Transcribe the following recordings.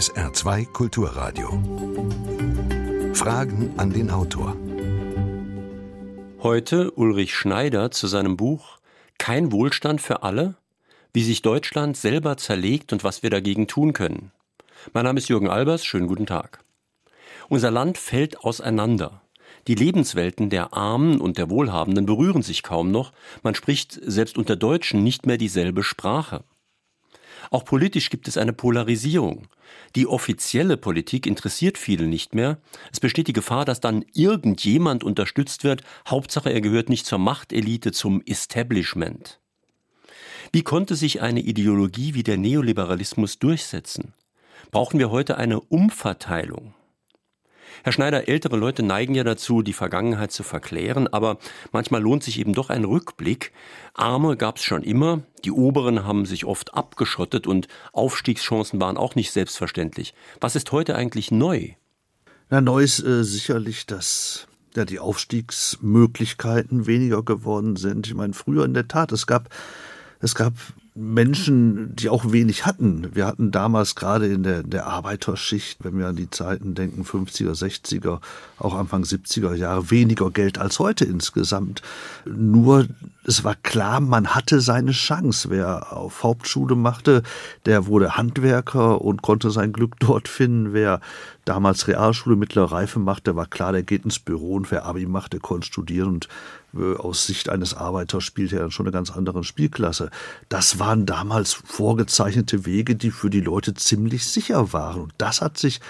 SR2 Kulturradio. Fragen an den Autor. Heute Ulrich Schneider zu seinem Buch Kein Wohlstand für alle? Wie sich Deutschland selber zerlegt und was wir dagegen tun können. Mein Name ist Jürgen Albers, schönen guten Tag. Unser Land fällt auseinander. Die Lebenswelten der Armen und der Wohlhabenden berühren sich kaum noch, man spricht selbst unter Deutschen nicht mehr dieselbe Sprache. Auch politisch gibt es eine Polarisierung. Die offizielle Politik interessiert viele nicht mehr. Es besteht die Gefahr, dass dann irgendjemand unterstützt wird. Hauptsache, er gehört nicht zur Machtelite, zum Establishment. Wie konnte sich eine Ideologie wie der Neoliberalismus durchsetzen? Brauchen wir heute eine Umverteilung? Herr Schneider, ältere Leute neigen ja dazu, die Vergangenheit zu verklären, aber manchmal lohnt sich eben doch ein Rückblick. Arme gab es schon immer, die Oberen haben sich oft abgeschottet und Aufstiegschancen waren auch nicht selbstverständlich. Was ist heute eigentlich neu? Na, neu ist äh, sicherlich, dass ja, die Aufstiegsmöglichkeiten weniger geworden sind. Ich meine, früher in der Tat, es gab es gab Menschen, die auch wenig hatten. Wir hatten damals gerade in der, der Arbeiterschicht, wenn wir an die Zeiten denken, 50er, 60er, auch Anfang 70er Jahre, weniger Geld als heute insgesamt. Nur es war klar, man hatte seine Chance. Wer auf Hauptschule machte, der wurde Handwerker und konnte sein Glück dort finden. Wer damals Realschule, mittlere Reife machte, war klar, der geht ins Büro und wer Abi machte, konnte studieren und aus Sicht eines Arbeiters spielte er dann schon eine ganz andere Spielklasse. Das waren damals vorgezeichnete Wege, die für die Leute ziemlich sicher waren. Und das hat sich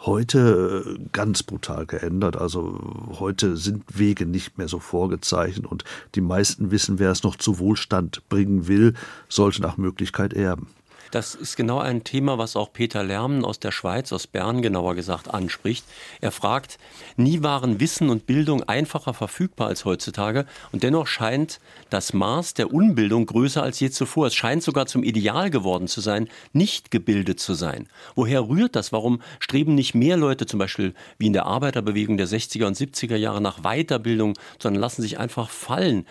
heute äh, ganz brutal geändert. Also heute sind Wege nicht mehr so vorgezeichnet und die meisten wissen, wer es noch zu Wohlstand bringen will, sollte nach Möglichkeit erben. Das ist genau ein Thema, was auch Peter Lermen aus der Schweiz, aus Bern genauer gesagt, anspricht. Er fragt, nie waren Wissen und Bildung einfacher verfügbar als heutzutage und dennoch scheint das Maß der Unbildung größer als je zuvor. Es scheint sogar zum Ideal geworden zu sein, nicht gebildet zu sein. Woher rührt das? Warum streben nicht mehr Leute zum Beispiel wie in der Arbeiterbewegung der 60er und 70er Jahre nach Weiterbildung, sondern lassen sich einfach fallen?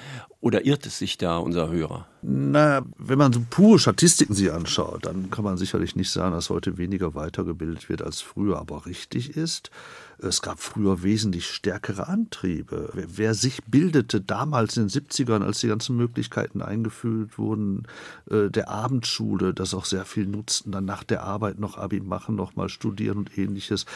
Oder irrt es sich da unser Hörer? Na, wenn man so pure Statistiken sich anschaut, dann kann man sicherlich nicht sagen, dass heute weniger weitergebildet wird als früher. Aber richtig ist, es gab früher wesentlich stärkere Antriebe. Wer sich bildete damals in den 70ern, als die ganzen Möglichkeiten eingeführt wurden, äh, der Abendschule, das auch sehr viel nutzten, dann nach der Arbeit noch Abi machen, noch mal studieren und ähnliches.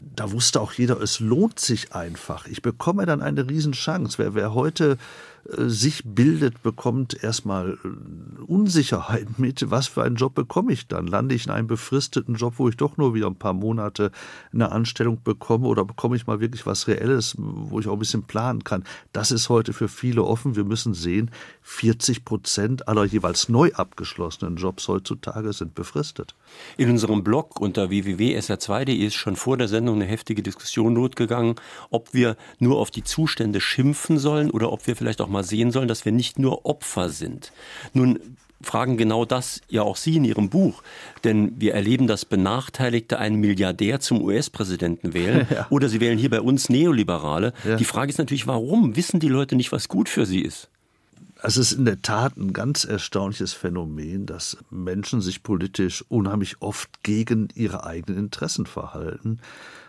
Da wusste auch jeder, es lohnt sich einfach. Ich bekomme dann eine Riesenchance. Wer, wer heute sich bildet, bekommt erstmal äh, Unsicherheit mit, was für einen Job bekomme ich dann? Lande ich in einem befristeten Job, wo ich doch nur wieder ein paar Monate eine Anstellung bekomme oder bekomme ich mal wirklich was Reelles, wo ich auch ein bisschen planen kann. Das ist heute für viele offen. Wir müssen sehen, 40 Prozent aller jeweils neu abgeschlossenen Jobs heutzutage sind befristet. In unserem Blog unter www.sr2.de ist schon vor der Sendung eine heftige Diskussion losgegangen, ob wir nur auf die Zustände schimpfen sollen oder ob wir vielleicht auch mal sehen sollen, dass wir nicht nur Opfer sind. Nun fragen genau das ja auch Sie in Ihrem Buch. Denn wir erleben, dass Benachteiligte einen Milliardär zum US-Präsidenten wählen ja. oder sie wählen hier bei uns Neoliberale. Ja. Die Frage ist natürlich, warum wissen die Leute nicht, was gut für sie ist? Es ist in der Tat ein ganz erstaunliches Phänomen, dass Menschen sich politisch unheimlich oft gegen ihre eigenen Interessen verhalten.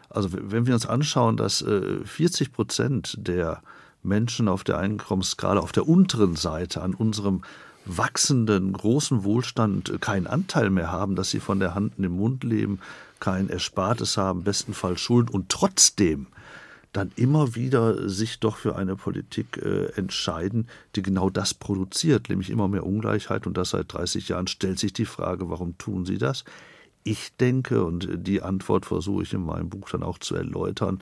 Also wenn wir uns anschauen, dass 40 äh, Prozent der Menschen auf der Einkommensskala auf der unteren Seite an unserem wachsenden großen Wohlstand keinen Anteil mehr haben, dass sie von der Hand in den Mund leben, kein Erspartes haben, bestenfalls Schulden und trotzdem dann immer wieder sich doch für eine Politik äh, entscheiden, die genau das produziert, nämlich immer mehr Ungleichheit und das seit 30 Jahren, stellt sich die Frage, warum tun sie das? Ich denke, und die Antwort versuche ich in meinem Buch dann auch zu erläutern,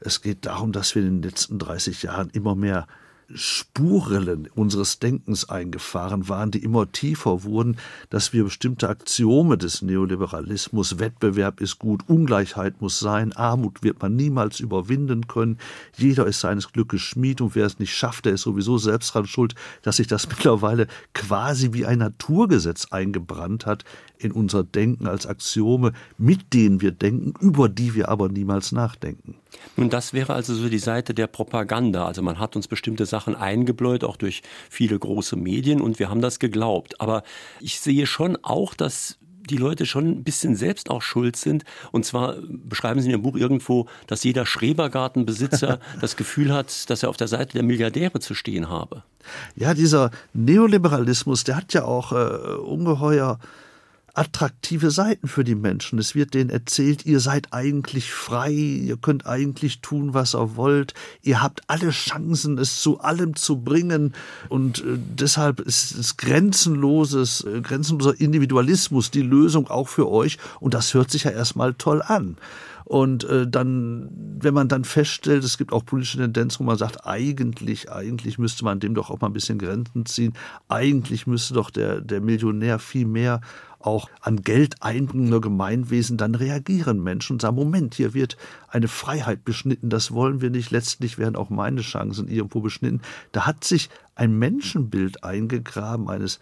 es geht darum, dass wir in den letzten 30 Jahren immer mehr Spuren unseres Denkens eingefahren waren, die immer tiefer wurden, dass wir bestimmte Axiome des Neoliberalismus, Wettbewerb ist gut, Ungleichheit muss sein, Armut wird man niemals überwinden können, jeder ist seines Glückes Schmied und wer es nicht schafft, der ist sowieso selbst dran schuld, dass sich das mittlerweile quasi wie ein Naturgesetz eingebrannt hat in unser Denken als Axiome, mit denen wir denken, über die wir aber niemals nachdenken. Nun, das wäre also so die Seite der Propaganda. Also man hat uns bestimmte Sachen eingebläut, auch durch viele große Medien, und wir haben das geglaubt. Aber ich sehe schon auch, dass die Leute schon ein bisschen selbst auch schuld sind. Und zwar beschreiben Sie in Ihrem Buch irgendwo, dass jeder Schrebergartenbesitzer das Gefühl hat, dass er auf der Seite der Milliardäre zu stehen habe. Ja, dieser Neoliberalismus, der hat ja auch äh, ungeheuer attraktive Seiten für die Menschen. Es wird denen erzählt, ihr seid eigentlich frei, ihr könnt eigentlich tun, was ihr wollt, ihr habt alle Chancen, es zu allem zu bringen und äh, deshalb ist es grenzenloses, äh, grenzenloser Individualismus die Lösung auch für euch und das hört sich ja erstmal toll an. Und äh, dann, wenn man dann feststellt, es gibt auch politische Tendenzen, wo man sagt, eigentlich, eigentlich müsste man dem doch auch mal ein bisschen Grenzen ziehen. Eigentlich müsste doch der, der Millionär viel mehr auch an Geld einbringender Gemeinwesen, dann reagieren Menschen und sagen, Moment, hier wird eine Freiheit beschnitten, das wollen wir nicht, letztlich werden auch meine Chancen irgendwo beschnitten. Da hat sich ein Menschenbild eingegraben eines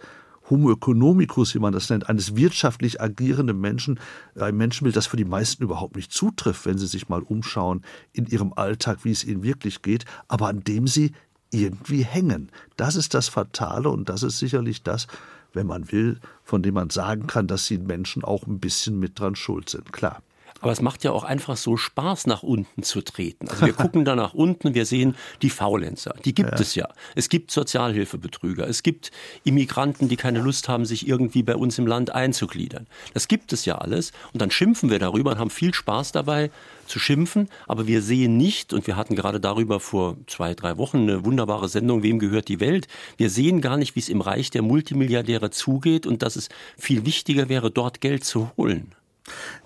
Homo economicus, wie man das nennt, eines wirtschaftlich agierenden Menschen, ein Menschenbild, das für die meisten überhaupt nicht zutrifft, wenn sie sich mal umschauen in ihrem Alltag, wie es ihnen wirklich geht, aber an dem sie irgendwie hängen. Das ist das Fatale und das ist sicherlich das, wenn man will, von dem man sagen kann, dass die Menschen auch ein bisschen mit dran schuld sind. Klar. Aber es macht ja auch einfach so Spaß, nach unten zu treten. Also wir gucken da nach unten, wir sehen die Faulenzer. Die gibt ja. es ja. Es gibt Sozialhilfebetrüger. Es gibt Immigranten, die keine Lust haben, sich irgendwie bei uns im Land einzugliedern. Das gibt es ja alles. Und dann schimpfen wir darüber und haben viel Spaß dabei zu schimpfen. Aber wir sehen nicht, und wir hatten gerade darüber vor zwei, drei Wochen eine wunderbare Sendung, Wem gehört die Welt? Wir sehen gar nicht, wie es im Reich der Multimilliardäre zugeht und dass es viel wichtiger wäre, dort Geld zu holen.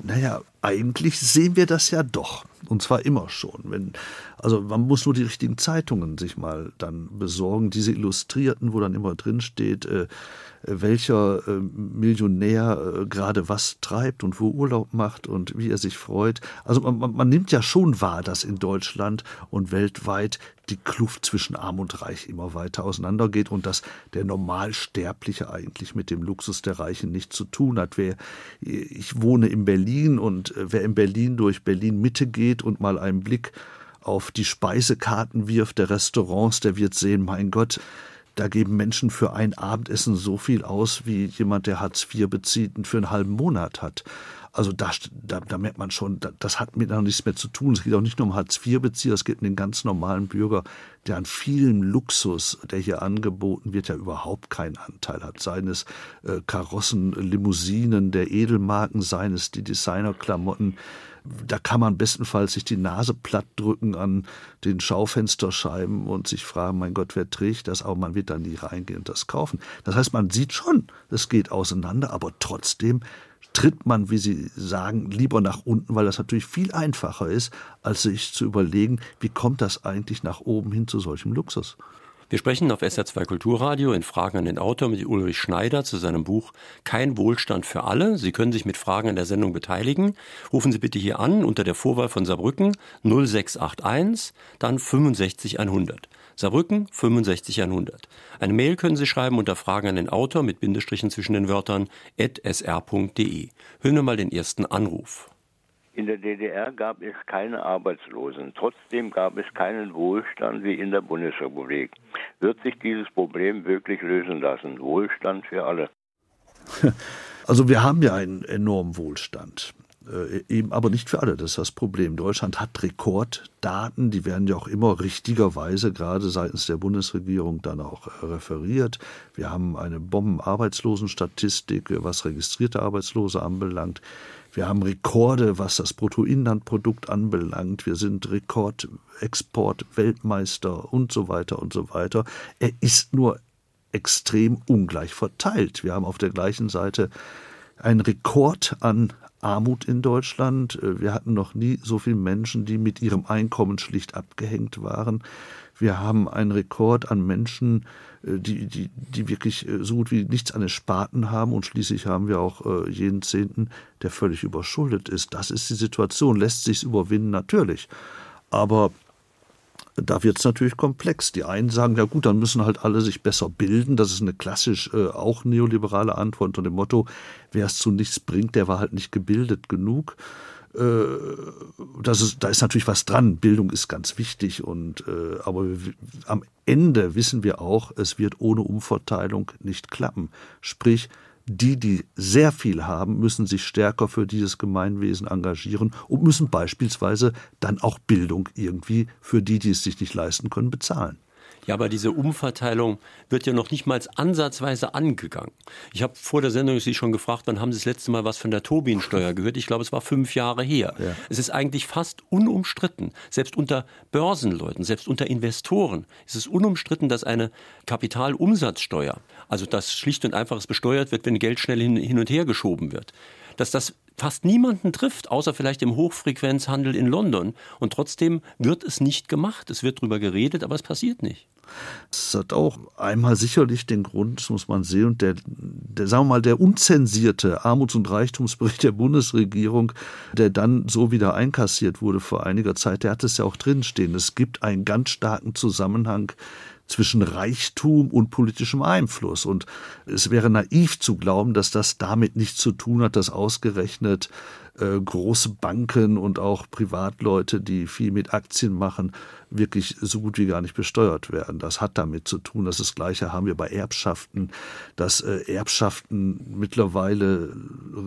Naja, eigentlich sehen wir das ja doch. Und zwar immer schon. Wenn, also man muss nur die richtigen Zeitungen sich mal dann besorgen, diese Illustrierten, wo dann immer drin steht, äh, welcher äh, Millionär äh, gerade was treibt und wo Urlaub macht und wie er sich freut. Also man, man nimmt ja schon wahr, dass in Deutschland und weltweit die Kluft zwischen Arm und Reich immer weiter auseinandergeht und dass der Normalsterbliche eigentlich mit dem Luxus der Reichen nichts zu tun hat. Wer, ich wohne in Berlin und äh, wer in Berlin durch Berlin Mitte geht und mal einen Blick auf die Speisekarten wirft der Restaurants, der wird sehen, mein Gott, da geben Menschen für ein Abendessen so viel aus, wie jemand, der Hartz IV bezieht und für einen halben Monat hat. Also da, da, da merkt man schon, das hat miteinander nichts mehr zu tun. Es geht auch nicht nur um Hartz-IV-Bezieher, es geht um den ganz normalen Bürger, der an vielem Luxus, der hier angeboten wird, ja überhaupt keinen Anteil hat. Seien es äh, Karossen, Limousinen der Edelmarken, seien es die Designerklamotten, da kann man bestenfalls sich die Nase platt drücken an den Schaufensterscheiben und sich fragen, mein Gott, wer trägt das? Aber man wird da nie reingehen und das kaufen. Das heißt, man sieht schon, es geht auseinander, aber trotzdem tritt man, wie Sie sagen, lieber nach unten, weil das natürlich viel einfacher ist, als sich zu überlegen, wie kommt das eigentlich nach oben hin zu solchem Luxus. Wir sprechen auf SR2 Kulturradio in Fragen an den Autor mit Ulrich Schneider zu seinem Buch Kein Wohlstand für alle. Sie können sich mit Fragen an der Sendung beteiligen. Rufen Sie bitte hier an unter der Vorwahl von Saarbrücken 0681, dann 65100. Saarbrücken 65100. Eine Mail können Sie schreiben unter Fragen an den Autor mit Bindestrichen zwischen den Wörtern sr.de. Hören wir mal den ersten Anruf. In der DDR gab es keine Arbeitslosen. Trotzdem gab es keinen Wohlstand wie in der Bundesrepublik. Wird sich dieses Problem wirklich lösen lassen? Wohlstand für alle. Also wir haben ja einen enormen Wohlstand. Äh, eben aber nicht für alle, das ist das Problem. Deutschland hat Rekorddaten, die werden ja auch immer richtigerweise gerade seitens der Bundesregierung dann auch äh, referiert. Wir haben eine Bombenarbeitslosenstatistik, was registrierte Arbeitslose anbelangt. Wir haben Rekorde, was das Bruttoinlandprodukt anbelangt. Wir sind Rekordexport, Weltmeister und so weiter und so weiter. Er ist nur extrem ungleich verteilt. Wir haben auf der gleichen Seite einen Rekord an Armut in Deutschland. Wir hatten noch nie so viele Menschen, die mit ihrem Einkommen schlicht abgehängt waren. Wir haben einen Rekord an Menschen, äh, die, die, die wirklich äh, so gut wie nichts an den Spaten haben und schließlich haben wir auch äh, jeden Zehnten, der völlig überschuldet ist. Das ist die Situation. Lässt sich überwinden? Natürlich. Aber da wird es natürlich komplex. Die einen sagen, ja gut, dann müssen halt alle sich besser bilden. Das ist eine klassisch äh, auch neoliberale Antwort unter dem Motto, wer es zu nichts bringt, der war halt nicht gebildet genug. Äh, das ist, da ist natürlich was dran. Bildung ist ganz wichtig und äh, aber am Ende wissen wir auch, es wird ohne Umverteilung nicht klappen. Sprich, die, die sehr viel haben, müssen sich stärker für dieses Gemeinwesen engagieren und müssen beispielsweise dann auch Bildung irgendwie für die, die es sich nicht leisten können, bezahlen. Ja, aber diese Umverteilung wird ja noch nicht mal ansatzweise angegangen. Ich habe vor der Sendung Sie schon gefragt, wann haben Sie das letzte Mal was von der Tobin-Steuer gehört? Ich glaube, es war fünf Jahre her. Ja. Es ist eigentlich fast unumstritten, selbst unter Börsenleuten, selbst unter Investoren, ist es unumstritten, dass eine Kapitalumsatzsteuer, also dass schlicht und einfach besteuert wird, wenn Geld schnell hin, hin und her geschoben wird, dass das fast niemanden trifft, außer vielleicht im Hochfrequenzhandel in London. Und trotzdem wird es nicht gemacht. Es wird darüber geredet, aber es passiert nicht. Es hat auch einmal sicherlich den Grund, das muss man sehen, und der, der, sagen wir mal, der unzensierte Armuts- und Reichtumsbericht der Bundesregierung, der dann so wieder einkassiert wurde vor einiger Zeit, der hat es ja auch drinstehen. Es gibt einen ganz starken Zusammenhang zwischen Reichtum und politischem Einfluss. Und es wäre naiv zu glauben, dass das damit nichts zu tun hat, dass ausgerechnet äh, große Banken und auch Privatleute, die viel mit Aktien machen, wirklich so gut wie gar nicht besteuert werden. Das hat damit zu tun. Das, das Gleiche haben wir bei Erbschaften, dass äh, Erbschaften mittlerweile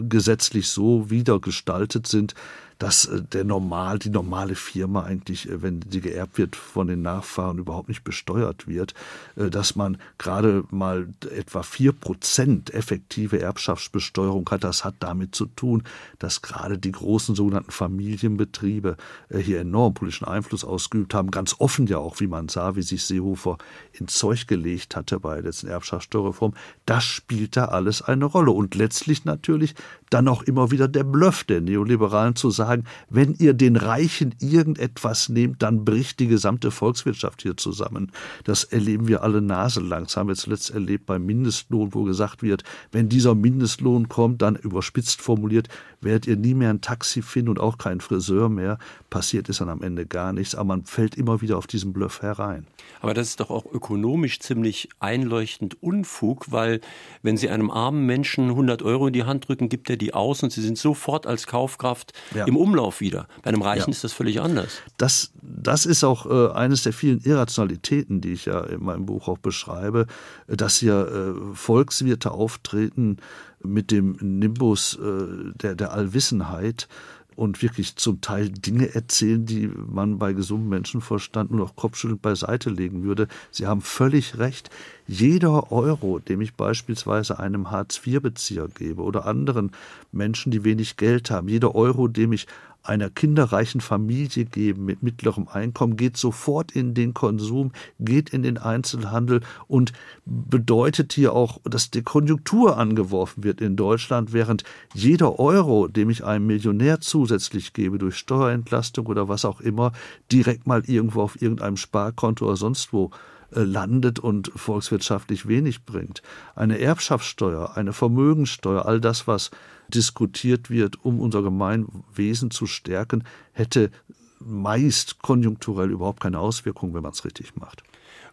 gesetzlich so wieder gestaltet sind, dass äh, der normal, die normale Firma eigentlich, äh, wenn sie geerbt wird von den Nachfahren, überhaupt nicht besteuert wird, äh, dass man gerade mal etwa vier Prozent effektive Erbschaftsbesteuerung hat. Das hat damit zu tun, dass gerade die großen sogenannten Familienbetriebe hier enorm politischen Einfluss ausgeübt haben. Ganz offen ja auch, wie man sah, wie sich Seehofer ins Zeug gelegt hatte bei der letzten Erbschaftssteuerreform. Das spielt da alles eine Rolle. Und letztlich natürlich dann auch immer wieder der Bluff der Neoliberalen zu sagen, wenn ihr den Reichen irgendetwas nehmt, dann bricht die gesamte Volkswirtschaft hier zusammen. Das erleben wir alle naselang. Das haben wir zuletzt erlebt beim Mindestlohn, wo gesagt wird, wenn dieser Mindestlohn kommt, dann überspitzt formuliert, werdet ihr nie mehr ein Taxi finden und auch keinen Friseur mehr. Passiert ist dann am Ende gar nichts, aber man fällt immer wieder auf diesen Bluff herein. Aber das ist doch auch ökonomisch ziemlich einleuchtend Unfug, weil wenn Sie einem armen Menschen 100 Euro in die Hand drücken, gibt er die aus und Sie sind sofort als Kaufkraft ja. im Umlauf wieder. Bei einem Reichen ja. ist das völlig anders. Das, das ist auch äh, eines der vielen Irrationalitäten, die ich ja in meinem Buch auch beschreibe, dass hier äh, Volkswirte auftreten mit dem Nimbus äh, der, der Allwissenheit und wirklich zum Teil Dinge erzählen, die man bei gesundem Menschenverstand nur noch kopfschüttelnd beiseite legen würde. Sie haben völlig recht. Jeder Euro, dem ich beispielsweise einem Hartz-IV-Bezieher gebe oder anderen Menschen, die wenig Geld haben, jeder Euro, dem ich einer kinderreichen Familie geben mit mittlerem Einkommen, geht sofort in den Konsum, geht in den Einzelhandel und bedeutet hier auch, dass die Konjunktur angeworfen wird in Deutschland, während jeder Euro, dem ich einem Millionär zusätzlich gebe, durch Steuerentlastung oder was auch immer, direkt mal irgendwo auf irgendeinem Sparkonto oder sonst wo äh, landet und volkswirtschaftlich wenig bringt. Eine Erbschaftssteuer, eine Vermögensteuer, all das, was diskutiert wird, um unser Gemeinwesen zu stärken, hätte meist konjunkturell überhaupt keine Auswirkung, wenn man es richtig macht.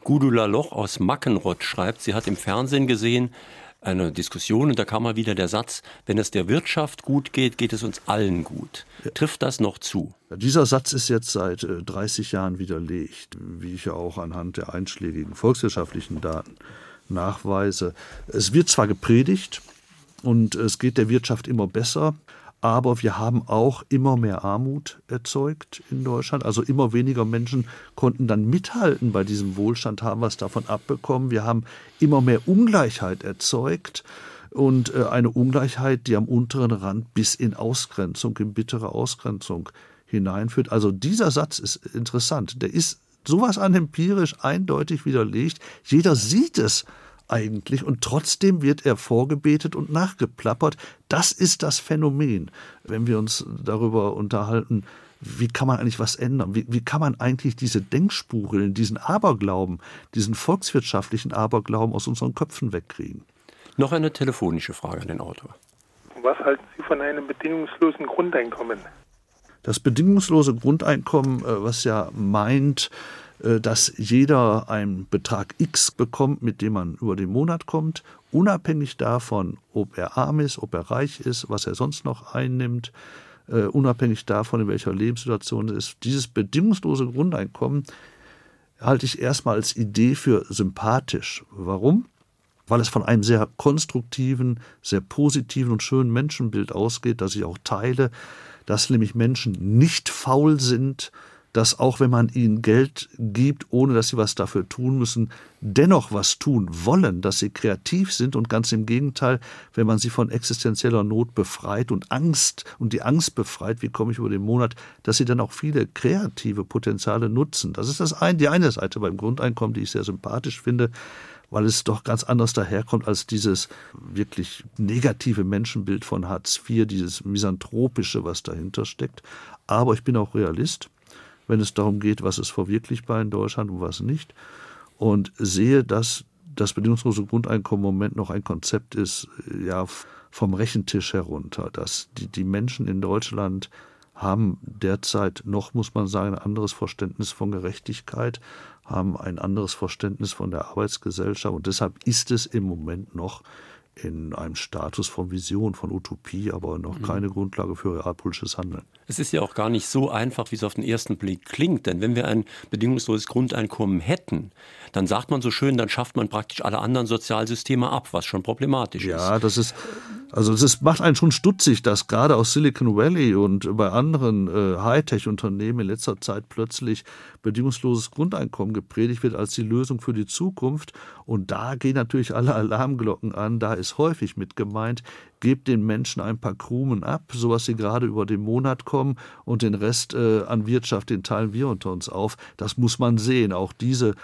Gudula Loch aus Mackenrott schreibt, sie hat im Fernsehen gesehen, eine Diskussion und da kam mal wieder der Satz, wenn es der Wirtschaft gut geht, geht es uns allen gut. Trifft das noch zu? Dieser Satz ist jetzt seit 30 äh, Jahren widerlegt, wie ich ja auch anhand der einschlägigen volkswirtschaftlichen Daten nachweise. Es wird zwar gepredigt, und es geht der Wirtschaft immer besser. Aber wir haben auch immer mehr Armut erzeugt in Deutschland. Also immer weniger Menschen konnten dann mithalten bei diesem Wohlstand, haben was davon abbekommen. Wir haben immer mehr Ungleichheit erzeugt und äh, eine Ungleichheit, die am unteren Rand bis in Ausgrenzung, in bittere Ausgrenzung hineinführt. Also dieser Satz ist interessant. Der ist sowas an empirisch eindeutig widerlegt. Jeder sieht es eigentlich und trotzdem wird er vorgebetet und nachgeplappert. Das ist das Phänomen, wenn wir uns darüber unterhalten, wie kann man eigentlich was ändern? Wie, wie kann man eigentlich diese Denkspuren, diesen Aberglauben, diesen volkswirtschaftlichen Aberglauben aus unseren Köpfen wegkriegen? Noch eine telefonische Frage an den Autor. Was halten Sie von einem bedingungslosen Grundeinkommen? Das bedingungslose Grundeinkommen, äh, was ja meint, äh, dass jeder einen Betrag X bekommt, mit dem man über den Monat kommt, unabhängig davon, ob er arm ist, ob er reich ist, was er sonst noch einnimmt, uh, unabhängig davon, in welcher Lebenssituation er ist. Dieses bedingungslose Grundeinkommen halte ich erstmal als Idee für sympathisch. Warum? weil es von einem sehr konstruktiven, sehr positiven und schönen Menschenbild ausgeht, das ich auch teile, dass nämlich Menschen nicht faul sind, dass auch wenn man ihnen Geld gibt, ohne dass sie was dafür tun müssen, dennoch was tun wollen, dass sie kreativ sind und ganz im Gegenteil, wenn man sie von existenzieller Not befreit und Angst und die Angst befreit, wie komme ich über den Monat, dass sie dann auch viele kreative Potenziale nutzen. Das ist das ein, die eine Seite beim Grundeinkommen, die ich sehr sympathisch finde, weil es doch ganz anders daherkommt als dieses wirklich negative Menschenbild von Hartz IV, dieses misanthropische, was dahinter steckt. Aber ich bin auch Realist wenn es darum geht, was ist verwirklichbar in Deutschland und was nicht. Und sehe, dass das bedingungslose Grundeinkommen im Moment noch ein Konzept ist, ja, vom Rechentisch herunter, dass die, die Menschen in Deutschland haben derzeit noch, muss man sagen, ein anderes Verständnis von Gerechtigkeit, haben ein anderes Verständnis von der Arbeitsgesellschaft und deshalb ist es im Moment noch in einem Status von Vision, von Utopie, aber noch mhm. keine Grundlage für realpolitisches Handeln. Es ist ja auch gar nicht so einfach, wie es auf den ersten Blick klingt, denn wenn wir ein bedingungsloses Grundeinkommen hätten, dann sagt man so schön, dann schafft man praktisch alle anderen Sozialsysteme ab, was schon problematisch ist. Ja, das ist also es macht einen schon stutzig, dass gerade aus Silicon Valley und bei anderen äh, Hightech-Unternehmen in letzter Zeit plötzlich bedingungsloses Grundeinkommen gepredigt wird als die Lösung für die Zukunft. Und da gehen natürlich alle Alarmglocken an. Da ist häufig mit gemeint, gebt den Menschen ein paar Krumen ab, so was sie gerade über den Monat kommen und den Rest äh, an Wirtschaft, den teilen wir unter uns auf. Das muss man sehen. Auch diese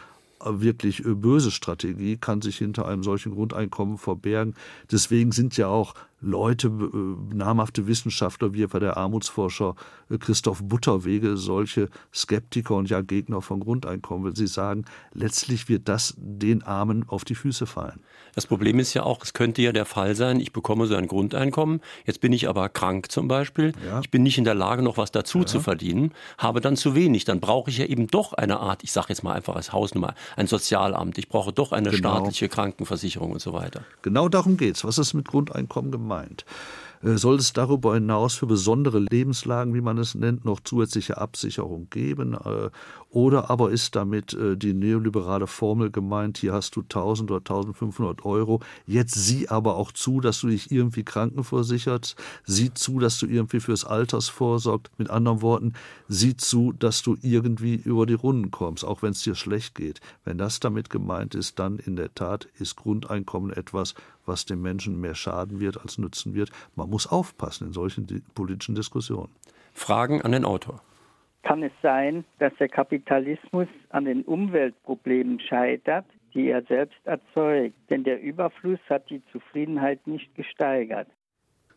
wirklich äh, böse Strategie kann sich hinter einem solchen Grundeinkommen verbergen. Deswegen sind ja auch Leute, äh, namhafte Wissenschaftler wie etwa der Armutsforscher äh, Christoph Butterwege, solche Skeptiker und ja Gegner von Grundeinkommen, weil sie sagen, letztlich wird das den Armen auf die Füße fallen. Das Problem ist ja auch, es könnte ja der Fall sein, ich bekomme so ein Grundeinkommen, jetzt bin ich aber krank zum Beispiel, ja. ich bin nicht in der Lage, noch was dazu ja. zu verdienen, habe dann zu wenig, dann brauche ich ja eben doch eine Art, ich sage jetzt mal einfach als Hausnummer, ein Sozialamt, ich brauche doch eine genau. staatliche Krankenversicherung und so weiter. Genau darum geht es. Was ist mit Grundeinkommen gemeint? Äh, soll es darüber hinaus für besondere Lebenslagen, wie man es nennt, noch zusätzliche Absicherung geben? Äh, oder aber ist damit äh, die neoliberale Formel gemeint, hier hast du 1000 oder 1500 Euro, jetzt sieh aber auch zu, dass du dich irgendwie krankenversicherst, sieh zu, dass du irgendwie fürs Alters vorsorgst. Mit anderen Worten, sieh zu, dass du irgendwie über die Runden kommst, auch wenn es dir schlecht geht. Wenn das damit gemeint ist, dann in der Tat ist Grundeinkommen etwas, was dem Menschen mehr schaden wird als nützen wird. Man muss aufpassen in solchen politischen Diskussionen. Fragen an den Autor. Kann es sein, dass der Kapitalismus an den Umweltproblemen scheitert, die er selbst erzeugt? Denn der Überfluss hat die Zufriedenheit nicht gesteigert.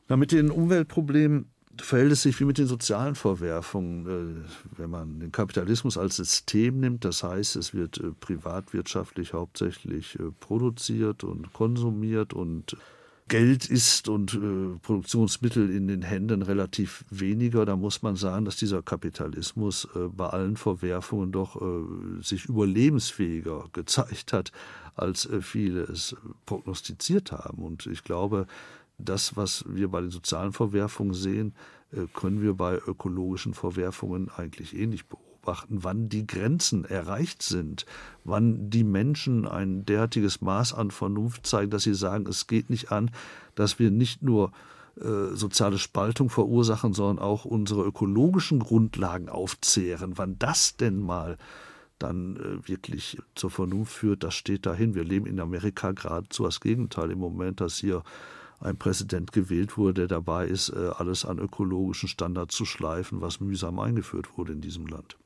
Na, mit den Umweltproblemen verhält es sich wie mit den sozialen Verwerfungen. Äh, wenn man den Kapitalismus als System nimmt, das heißt, es wird äh, privatwirtschaftlich hauptsächlich äh, produziert und konsumiert und Geld ist und Produktionsmittel in den Händen relativ weniger, da muss man sagen, dass dieser Kapitalismus bei allen Verwerfungen doch sich überlebensfähiger gezeigt hat, als viele es prognostiziert haben. Und ich glaube, das, was wir bei den sozialen Verwerfungen sehen, äh, können wir bei ökologischen Verwerfungen eigentlich ähnlich beobachten, wann die Grenzen erreicht sind, wann die Menschen ein derartiges Maß an Vernunft zeigen, dass sie sagen, es geht nicht an, dass wir nicht nur äh, soziale Spaltung verursachen, sondern auch unsere ökologischen Grundlagen aufzehren. Wann das denn mal dann äh, wirklich zur Vernunft führt, das steht dahin. Wir leben in Amerika geradezu das Gegenteil im Moment, dass hier ein Präsident gewählt wurde, der dabei ist, äh, alles an ökologischen Standards zu schleifen, was mühsam eingeführt wurde in diesem Land.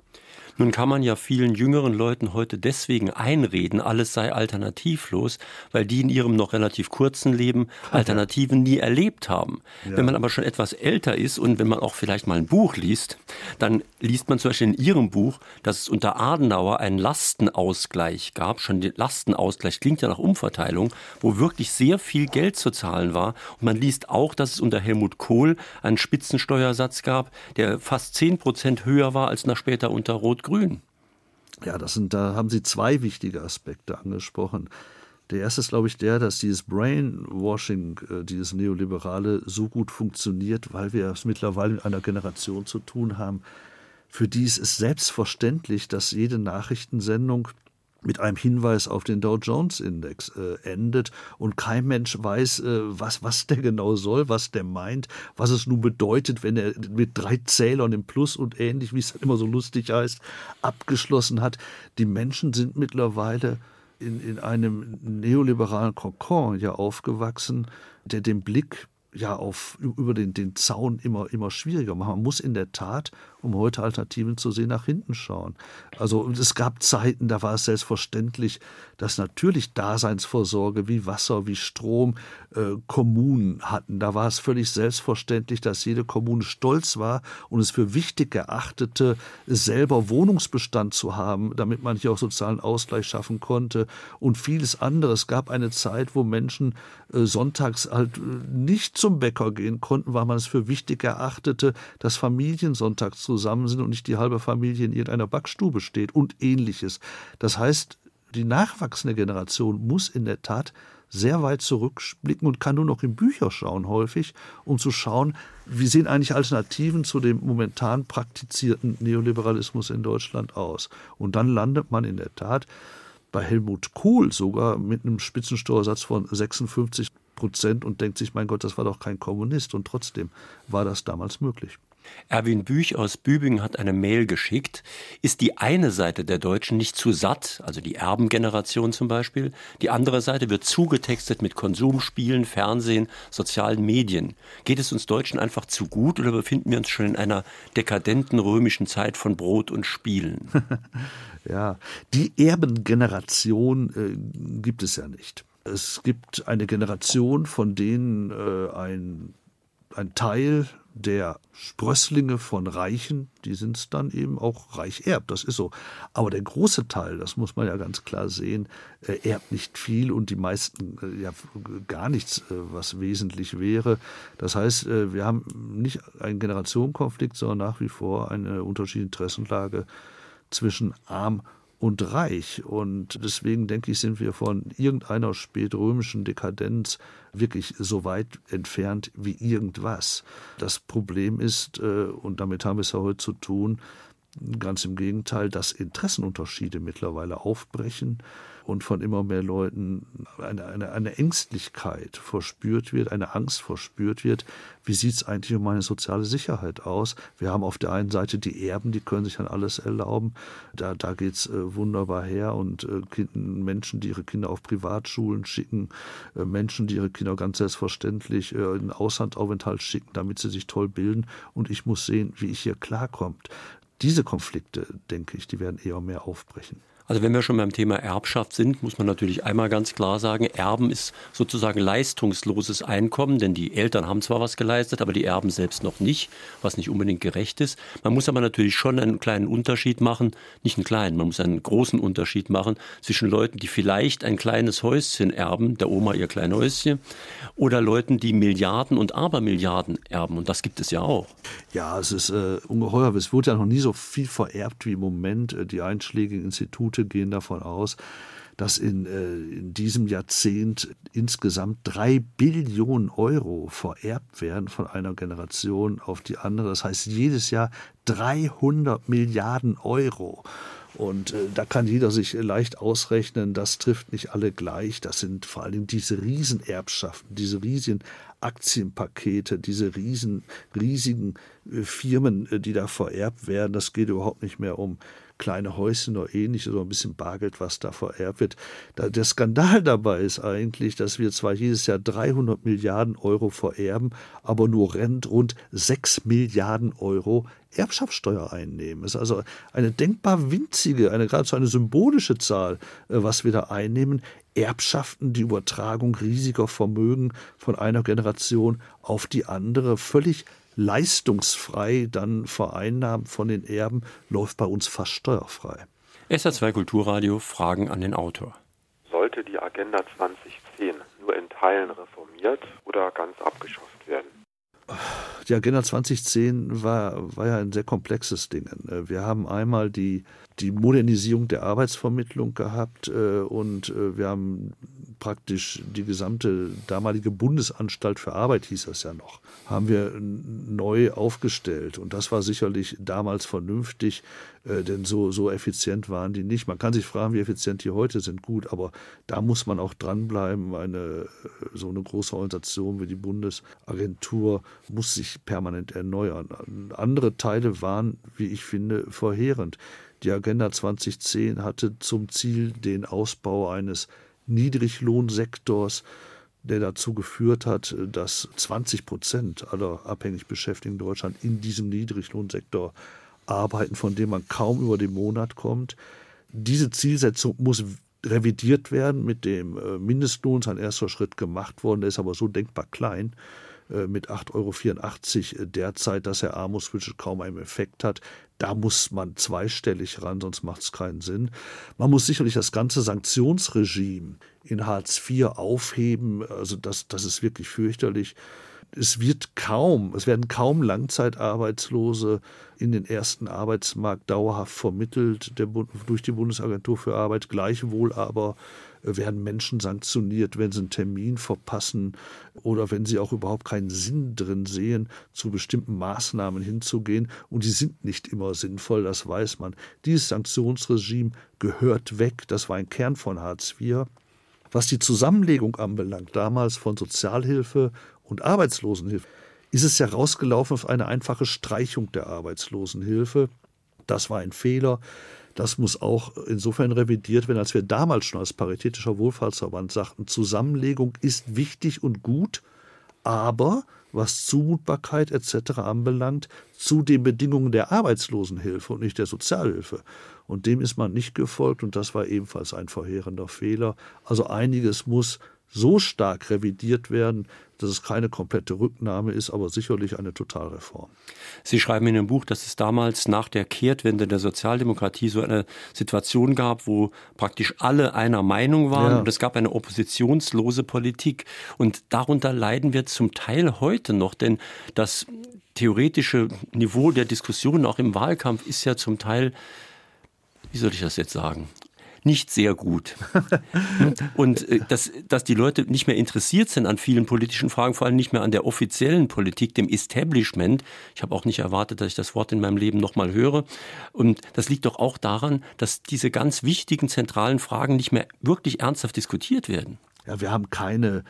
Nun kann man ja vielen jüngeren Leuten heute deswegen einreden, alles sei alternativlos, weil die in ihrem noch relativ kurzen Leben Alternativen nie erlebt haben. Ja. Wenn man aber schon etwas älter ist und wenn man auch vielleicht mal ein Buch liest, dann liest man zum Beispiel in Ihrem Buch, dass es unter Adenauer einen Lastenausgleich gab. Schon der Lastenausgleich klingt ja nach Umverteilung, wo wirklich sehr viel Geld zu zahlen war. Und man liest auch, dass es unter Helmut Kohl einen Spitzensteuersatz gab, der fast zehn Prozent höher war als nach später unter Rot-Grün. Ja, das sind, da haben Sie zwei wichtige Aspekte angesprochen. Der erste ist, glaube ich, der, dass dieses Brainwashing, äh, dieses Neoliberale so gut funktioniert, weil wir es mittlerweile mit einer Generation zu tun haben, für die ist es selbstverständlich, dass jede Nachrichtensendung mit einem Hinweis auf den Dow Jones Index äh, endet und kein Mensch weiß, äh, was, was der genau soll, was der meint, was es nun bedeutet, wenn er mit drei Zählern im Plus und ähnlich, wie es immer so lustig heißt, abgeschlossen hat. Die Menschen sind mittlerweile in, in einem neoliberalen Kokon ja aufgewachsen, der den Blick ja auf über den, den Zaun immer, immer schwieriger machen. Man muss in der Tat um heute Alternativen zu sehen, nach hinten schauen. Also es gab Zeiten, da war es selbstverständlich, dass natürlich Daseinsvorsorge wie Wasser, wie Strom äh, Kommunen hatten. Da war es völlig selbstverständlich, dass jede Kommune stolz war und es für wichtig erachtete, selber Wohnungsbestand zu haben, damit man hier auch sozialen Ausgleich schaffen konnte und vieles andere. Es gab eine Zeit, wo Menschen äh, sonntags halt äh, nicht zum Bäcker gehen konnten, weil man es für wichtig erachtete, dass Familien sonntags zu zusammen sind und nicht die halbe Familie in irgendeiner Backstube steht und ähnliches. Das heißt, die nachwachsende Generation muss in der Tat sehr weit zurückblicken und kann nur noch in Bücher schauen häufig, um zu schauen, wie sehen eigentlich Alternativen zu dem momentan praktizierten Neoliberalismus in Deutschland aus. Und dann landet man in der Tat bei Helmut Kohl sogar mit einem Spitzensteuersatz von 56 Prozent und denkt sich, mein Gott, das war doch kein Kommunist. Und trotzdem war das damals möglich. Erwin Büch aus Bübingen hat eine Mail geschickt. Ist die eine Seite der Deutschen nicht zu satt, also die Erbengeneration zum Beispiel? Die andere Seite wird zugetextet mit Konsumspielen, Fernsehen, sozialen Medien. Geht es uns Deutschen einfach zu gut oder befinden wir uns schon in einer dekadenten römischen Zeit von Brot und Spielen? ja, die Erbengeneration äh, gibt es ja nicht. Es gibt eine Generation, von denen äh, ein, ein Teil der Sprösslinge von Reichen, die sind es dann eben auch reich erbt, das ist so. Aber der große Teil, das muss man ja ganz klar sehen, äh, erbt nicht viel und die meisten äh, ja gar nichts, äh, was wesentlich wäre. Das heißt, wir haben nicht einen Generationenkonflikt, sondern nach wie vor eine unterschiedliche Interessenlage zwischen arm und und reich. Und deswegen denke ich, sind wir von irgendeiner spätrömischen Dekadenz wirklich so weit entfernt wie irgendwas. Das Problem ist, äh, und damit haben wir es ja heute zu tun, ganz im Gegenteil, dass Interessenunterschiede mittlerweile aufbrechen und von immer mehr Leuten eine, eine, eine Ängstlichkeit verspürt wird, eine Angst verspürt wird. Wie sieht es eigentlich um meine soziale Sicherheit aus? Wir haben auf der einen Seite die Erben, die können sich dann alles erlauben. Da, da geht es äh, wunderbar her und äh, Menschen, die ihre Kinder auf Privatschulen schicken, äh, Menschen, die ihre Kinder ganz selbstverständlich in Auslandsaufenthalt schicken, damit sie sich toll bilden. Und ich muss sehen, wie ich hier klarkommt. Diese Konflikte, denke ich, die werden eher mehr aufbrechen. Also wenn wir schon beim Thema Erbschaft sind, muss man natürlich einmal ganz klar sagen, Erben ist sozusagen leistungsloses Einkommen, denn die Eltern haben zwar was geleistet, aber die Erben selbst noch nicht, was nicht unbedingt gerecht ist. Man muss aber natürlich schon einen kleinen Unterschied machen, nicht einen kleinen, man muss einen großen Unterschied machen zwischen Leuten, die vielleicht ein kleines Häuschen erben, der Oma ihr kleines Häuschen, oder Leuten, die Milliarden und Abermilliarden erben. Und das gibt es ja auch. Ja, es ist äh, ungeheuer. Es wurde ja noch nie so viel vererbt wie im Moment. Äh, die einschlägigen Institute Institute gehen davon aus, dass in, äh, in diesem Jahrzehnt insgesamt drei Billionen Euro vererbt werden von einer Generation auf die andere. Das heißt jedes Jahr 300 Milliarden Euro. Und äh, da kann jeder sich leicht ausrechnen, das trifft nicht alle gleich. Das sind vor allem diese Riesenerbschaften, diese riesigen Aktienpakete, diese riesen, riesigen äh, Firmen, äh, die da vererbt werden. Das geht überhaupt nicht mehr um kleine Häuschen oder ähnliches oder ein bisschen Bargeld, was da vererbt wird. Der Skandal dabei ist eigentlich, dass wir zwar jedes Jahr 300 Milliarden Euro vererben, aber nur rund 6 Milliarden Euro Erbschaftssteuer einnehmen. Es ist also eine denkbar winzige, eine geradezu eine symbolische Zahl, äh, was wir da einnehmen. Erbschaften, die Übertragung riesiger Vermögen von einer Generation auf die andere, völlig leistungsfrei dann vereinnahmt von den Erben, läuft bei uns fast steuerfrei. SA2 Kulturradio Fragen an den Autor. Sollte die Agenda 2010 nur in Teilen reformiert oder ganz abgeschafft werden? Die Agenda 2010 war, war ja ein sehr komplexes Ding. Wir haben einmal die, die Modernisierung der Arbeitsvermittlung gehabt äh, und äh, wir haben praktisch die gesamte damalige Bundesanstalt für Arbeit, hieß das ja noch, haben wir neu aufgestellt. Und das war sicherlich damals vernünftig, äh, denn so, so effizient waren die nicht. Man kann sich fragen, wie effizient die heute sind, gut, aber da muss man auch dranbleiben. Eine, äh, so eine große Organisation wie die Bundesagentur muss sich permanent erneuern. Andere Teile waren, wie ich finde, verheerend. Die Agenda 2010 hatte zum Ziel den Ausbau eines Niedriglohnsektors, der dazu geführt hat, dass 20 Prozent aller abhängig Beschäftigten in Deutschland in diesem Niedriglohnsektor arbeiten, von dem man kaum über den Monat kommt. Diese Zielsetzung muss revidiert werden mit dem äh, Mindestlohn, ist ein erster Schritt gemacht worden, der ist aber so denkbar klein mit 8,84 Euro derzeit, dass er armutswürdig kaum einen Effekt hat. Da muss man zweistellig ran, sonst macht es keinen Sinn. Man muss sicherlich das ganze Sanktionsregime in Hartz IV aufheben. Also das, das ist wirklich fürchterlich es wird kaum, es werden kaum Langzeitarbeitslose in den ersten Arbeitsmarkt dauerhaft vermittelt der, durch die Bundesagentur für Arbeit. Gleichwohl aber werden Menschen sanktioniert, wenn sie einen Termin verpassen oder wenn sie auch überhaupt keinen Sinn drin sehen, zu bestimmten Maßnahmen hinzugehen. Und die sind nicht immer sinnvoll, das weiß man. Dieses Sanktionsregime gehört weg. Das war ein Kern von Hartz IV. Was die Zusammenlegung anbelangt, damals von Sozialhilfe und Arbeitslosenhilfe, ist es ja rausgelaufen auf eine einfache Streichung der Arbeitslosenhilfe. Das war ein Fehler. Das muss auch insofern revidiert werden, als wir damals schon als Paritätischer Wohlfahrtsverband sagten, Zusammenlegung ist wichtig und gut, aber was Zumutbarkeit etc. anbelangt, zu den Bedingungen der Arbeitslosenhilfe und nicht der Sozialhilfe. Und dem ist man nicht gefolgt und das war ebenfalls ein verheerender Fehler. Also einiges muss so stark revidiert werden, dass es keine komplette Rücknahme ist, aber sicherlich eine Totalreform. Sie schreiben in Ihrem Buch, dass es damals nach der Kehrtwende der Sozialdemokratie so eine Situation gab, wo praktisch alle einer Meinung waren ja. und es gab eine oppositionslose Politik. Und darunter leiden wir zum Teil heute noch, denn das theoretische Niveau der Diskussion auch im Wahlkampf ist ja zum Teil wie soll ich das jetzt sagen? Nicht sehr gut. Und äh, dass, dass die Leute nicht mehr interessiert sind an vielen politischen Fragen, vor allem nicht mehr an der offiziellen Politik, dem Establishment. Ich habe auch nicht erwartet, dass ich das Wort in meinem Leben nochmal höre. Und das liegt doch auch daran, dass diese ganz wichtigen zentralen Fragen nicht mehr wirklich ernsthaft diskutiert werden. Ja, wir haben keine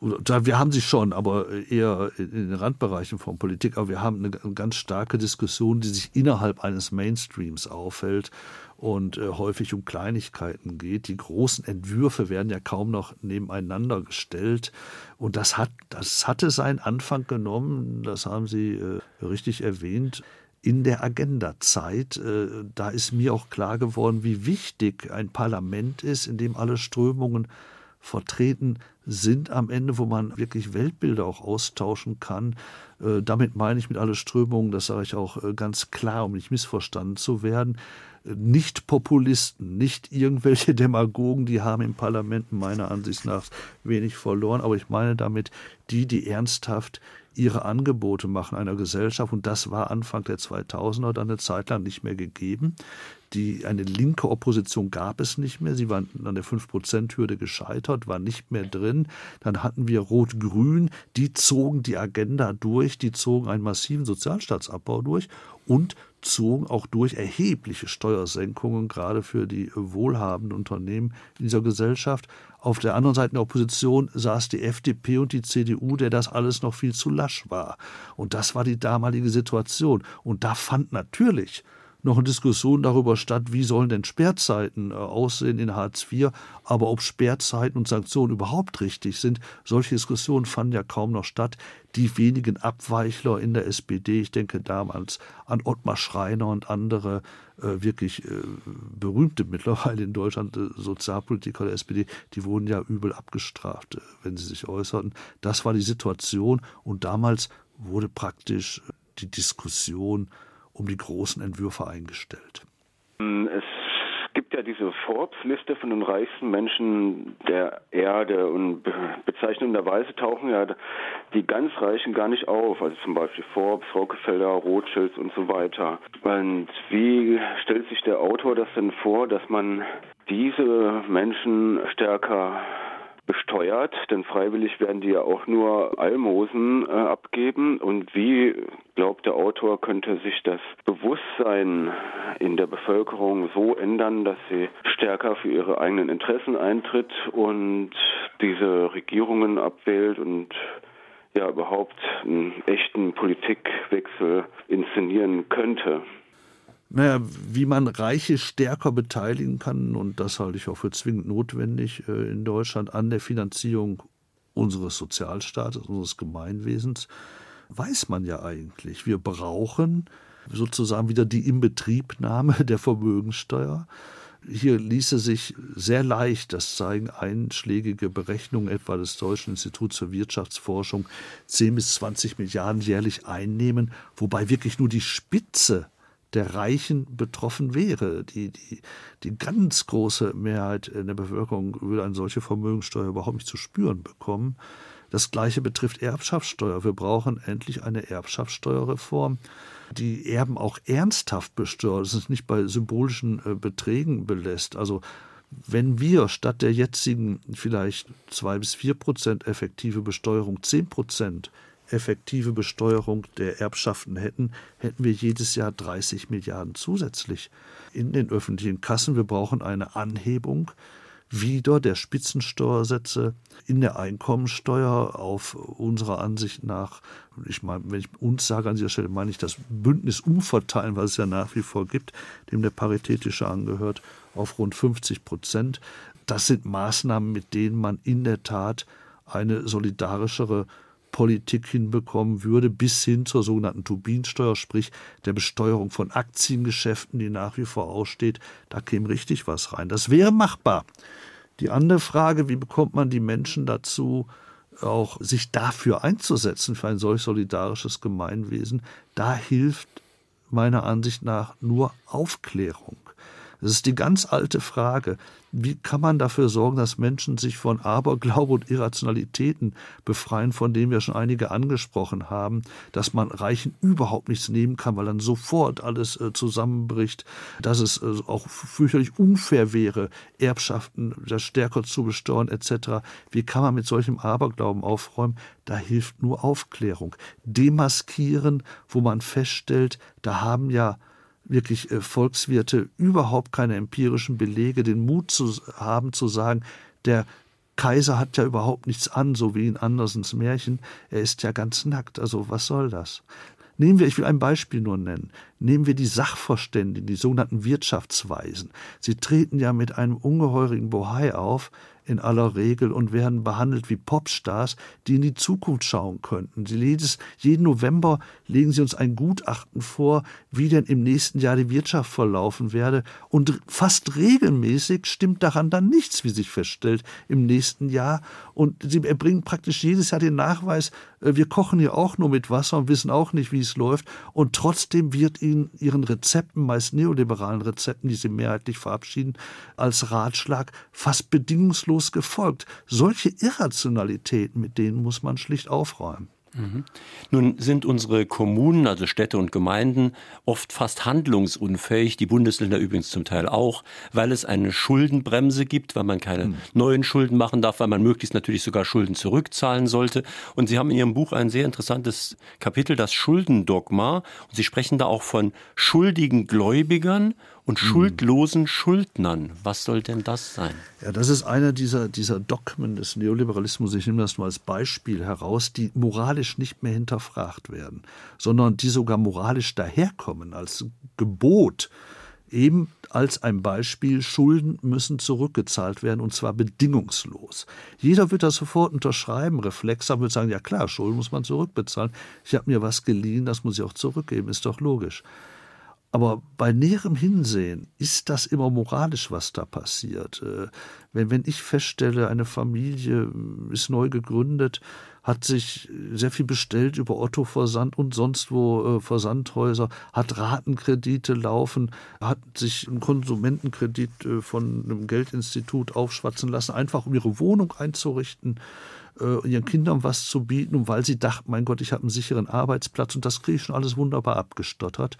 wir haben sie schon, aber eher in den Randbereichen von Politik. Aber wir haben eine ganz starke Diskussion, die sich innerhalb eines Mainstreams aufhält und äh, häufig um Kleinigkeiten geht. Die großen Entwürfe werden ja kaum noch nebeneinander gestellt. Und das hat, das hatte seinen Anfang genommen, das haben Sie äh, richtig erwähnt, in der Agenda-Zeit. Äh, da ist mir auch klar geworden, wie wichtig ein Parlament ist, in dem alle Strömungen vertreten sind am Ende, wo man wirklich Weltbilder auch austauschen kann. Äh, damit meine ich mit alle Strömungen, das sage ich auch äh, ganz klar, um nicht missverstanden zu werden, nicht Populisten, nicht irgendwelche Demagogen, die haben im Parlament meiner Ansicht nach wenig verloren, aber ich meine damit die, die ernsthaft ihre Angebote machen einer Gesellschaft und das war Anfang der 2000er dann eine Zeit lang nicht mehr gegeben. Die, eine linke Opposition gab es nicht mehr. Sie waren an der 5-Prozent-Hürde gescheitert, war nicht mehr drin. Dann hatten wir Rot-Grün, die zogen die Agenda durch, die zogen einen massiven Sozialstaatsabbau durch und zogen auch durch erhebliche Steuersenkungen, gerade für die wohlhabenden Unternehmen in dieser Gesellschaft. Auf der anderen Seite der Opposition saß die FDP und die CDU, der das alles noch viel zu lasch war. Und das war die damalige Situation. Und da fand natürlich noch eine Diskussion darüber statt, wie sollen denn Sperrzeiten äh, aussehen in Hartz IV, aber ob Sperrzeiten und Sanktionen überhaupt richtig sind. Solche Diskussionen fanden ja kaum noch statt. Die wenigen Abweichler in der SPD, ich denke damals an Ottmar Schreiner und andere äh, wirklich äh, berühmte mittlerweile in Deutschland äh, Sozialpolitiker der SPD, die wurden ja übel abgestraft, äh, wenn sie sich äußerten. Das war die Situation und damals wurde praktisch die Diskussion um die großen Entwürfe eingestellt. Es gibt ja diese Forbes-Liste von den reichsten Menschen der Erde und bezeichnenderweise tauchen ja die ganz Reichen gar nicht auf, also zum Beispiel Forbes, Rockefeller, Rothschilds und so weiter. Und wie stellt sich der Autor das denn vor, dass man diese Menschen stärker besteuert, denn freiwillig werden die ja auch nur Almosen äh, abgeben. Und wie, glaubt der Autor, könnte sich das Bewusstsein in der Bevölkerung so ändern, dass sie stärker für ihre eigenen Interessen eintritt und diese Regierungen abwählt und ja überhaupt einen echten Politikwechsel inszenieren könnte. Naja, wie man Reiche stärker beteiligen kann, und das halte ich auch für zwingend notwendig äh, in Deutschland, an der Finanzierung unseres Sozialstaates, unseres Gemeinwesens, weiß man ja eigentlich. Wir brauchen sozusagen wieder die Inbetriebnahme der Vermögensteuer. Hier ließe sich sehr leicht, das zeigen einschlägige Berechnungen etwa des Deutschen Instituts für Wirtschaftsforschung, 10 bis 20 Milliarden jährlich einnehmen, wobei wirklich nur die Spitze der Reichen betroffen wäre. Die, die, die ganz große Mehrheit in der Bevölkerung würde eine solche Vermögensteuer überhaupt nicht zu spüren bekommen. Das Gleiche betrifft Erbschaftssteuer. Wir brauchen endlich eine Erbschaftssteuerreform, die Erben auch ernsthaft besteuert, dass es nicht bei symbolischen äh, Beträgen belässt. Also wenn wir statt der jetzigen vielleicht zwei bis vier Prozent effektive Besteuerung zehn Prozent effektive Besteuerung der Erbschaften hätten, hätten wir jedes Jahr 30 Milliarden zusätzlich in den öffentlichen Kassen. Wir brauchen eine Anhebung wieder der Spitzensteuersätze in der Einkommensteuer auf unserer Ansicht nach, ich meine, wenn ich uns sage an dieser Stelle, meine ich das Bündnis umverteilen, was es ja nach wie vor gibt, dem der Paritätische angehört, auf rund 50 Prozent. Das sind Maßnahmen, mit denen man in der Tat eine solidarischere Politik hinbekommen würde, bis hin zur sogenannten Tobin-Steuer, sprich der Besteuerung von Aktiengeschäften, die nach wie vor aussteht. Da käme richtig was rein. Das wäre machbar. Die andere Frage, wie bekommt man die Menschen dazu, auch sich dafür einzusetzen, für ein solch solidarisches Gemeinwesen, da hilft meiner Ansicht nach nur Aufklärung. Das ist die ganz alte Frage. Wie kann man dafür sorgen, dass Menschen sich von Aberglaube und Irrationalitäten befreien, von denen wir schon einige angesprochen haben, dass man Reichen überhaupt nichts nehmen kann, weil dann sofort alles äh, zusammenbricht, dass es äh, auch fürchterlich unfair wäre, Erbschaften stärker zu besteuern etc. Wie kann man mit solchem Aberglauben aufräumen? Da hilft nur Aufklärung. Demaskieren, wo man feststellt, da haben ja wirklich äh, Volkswirte überhaupt keine empirischen Belege, den Mut zu haben, zu sagen, der Kaiser hat ja überhaupt nichts an, so wie in Andersens Märchen. Er ist ja ganz nackt. Also was soll das? Nehmen wir, ich will ein Beispiel nur nennen, nehmen wir die Sachverständigen, die sogenannten Wirtschaftsweisen. Sie treten ja mit einem ungeheurigen Bohai auf, in aller Regel und werden behandelt wie Popstars, die in die Zukunft schauen könnten. Jedes, jeden November legen sie uns ein Gutachten vor, wie denn im nächsten Jahr die Wirtschaft verlaufen werde. Und fast regelmäßig stimmt daran dann nichts, wie sich feststellt, im nächsten Jahr. Und sie erbringen praktisch jedes Jahr den Nachweis, äh, wir kochen hier auch nur mit Wasser und wissen auch nicht, wie es läuft. Und trotzdem wird ihnen ihren Rezepten, meist neoliberalen Rezepten, die sie mehrheitlich verabschieden, als Ratschlag fast bedingungslos gefolgt. Solche Irrationalitäten, mit denen muss man schlicht aufräumen. Mhm. Nun sind unsere Kommunen, also Städte und Gemeinden, oft fast handlungsunfähig, die Bundesländer übrigens zum Teil auch, weil es eine Schuldenbremse gibt, weil man keine mhm. neuen Schulden machen darf, weil man möglichst natürlich sogar Schulden zurückzahlen sollte. Und Sie haben in Ihrem Buch ein sehr interessantes Kapitel, das Schuldendogma. Und Sie sprechen da auch von schuldigen Gläubigern und hm. schuldlosen Schuldnern. Was soll denn das sein? Ja, das ist einer dieser, dieser Dogmen des Neoliberalismus, ich nehme das mal als Beispiel heraus, die moralisch nicht mehr hinterfragt werden, sondern die sogar moralisch daherkommen als Gebot. Eben als ein Beispiel, Schulden müssen zurückgezahlt werden und zwar bedingungslos. Jeder wird das sofort unterschreiben, reflexer wird sagen, ja klar, Schulden muss man zurückbezahlen. Ich habe mir was geliehen, das muss ich auch zurückgeben, ist doch logisch. Aber bei näherem Hinsehen ist das immer moralisch, was da passiert. Äh, wenn, wenn ich feststelle, eine Familie ist neu gegründet, hat sich sehr viel bestellt über Otto Versand und sonst wo äh, Versandhäuser, hat Ratenkredite laufen, hat sich einen Konsumentenkredit äh, von einem Geldinstitut aufschwatzen lassen, einfach um ihre Wohnung einzurichten äh, ihren Kindern was zu bieten, weil sie dachten, mein Gott, ich habe einen sicheren Arbeitsplatz und das kriege ich schon alles wunderbar abgestottert.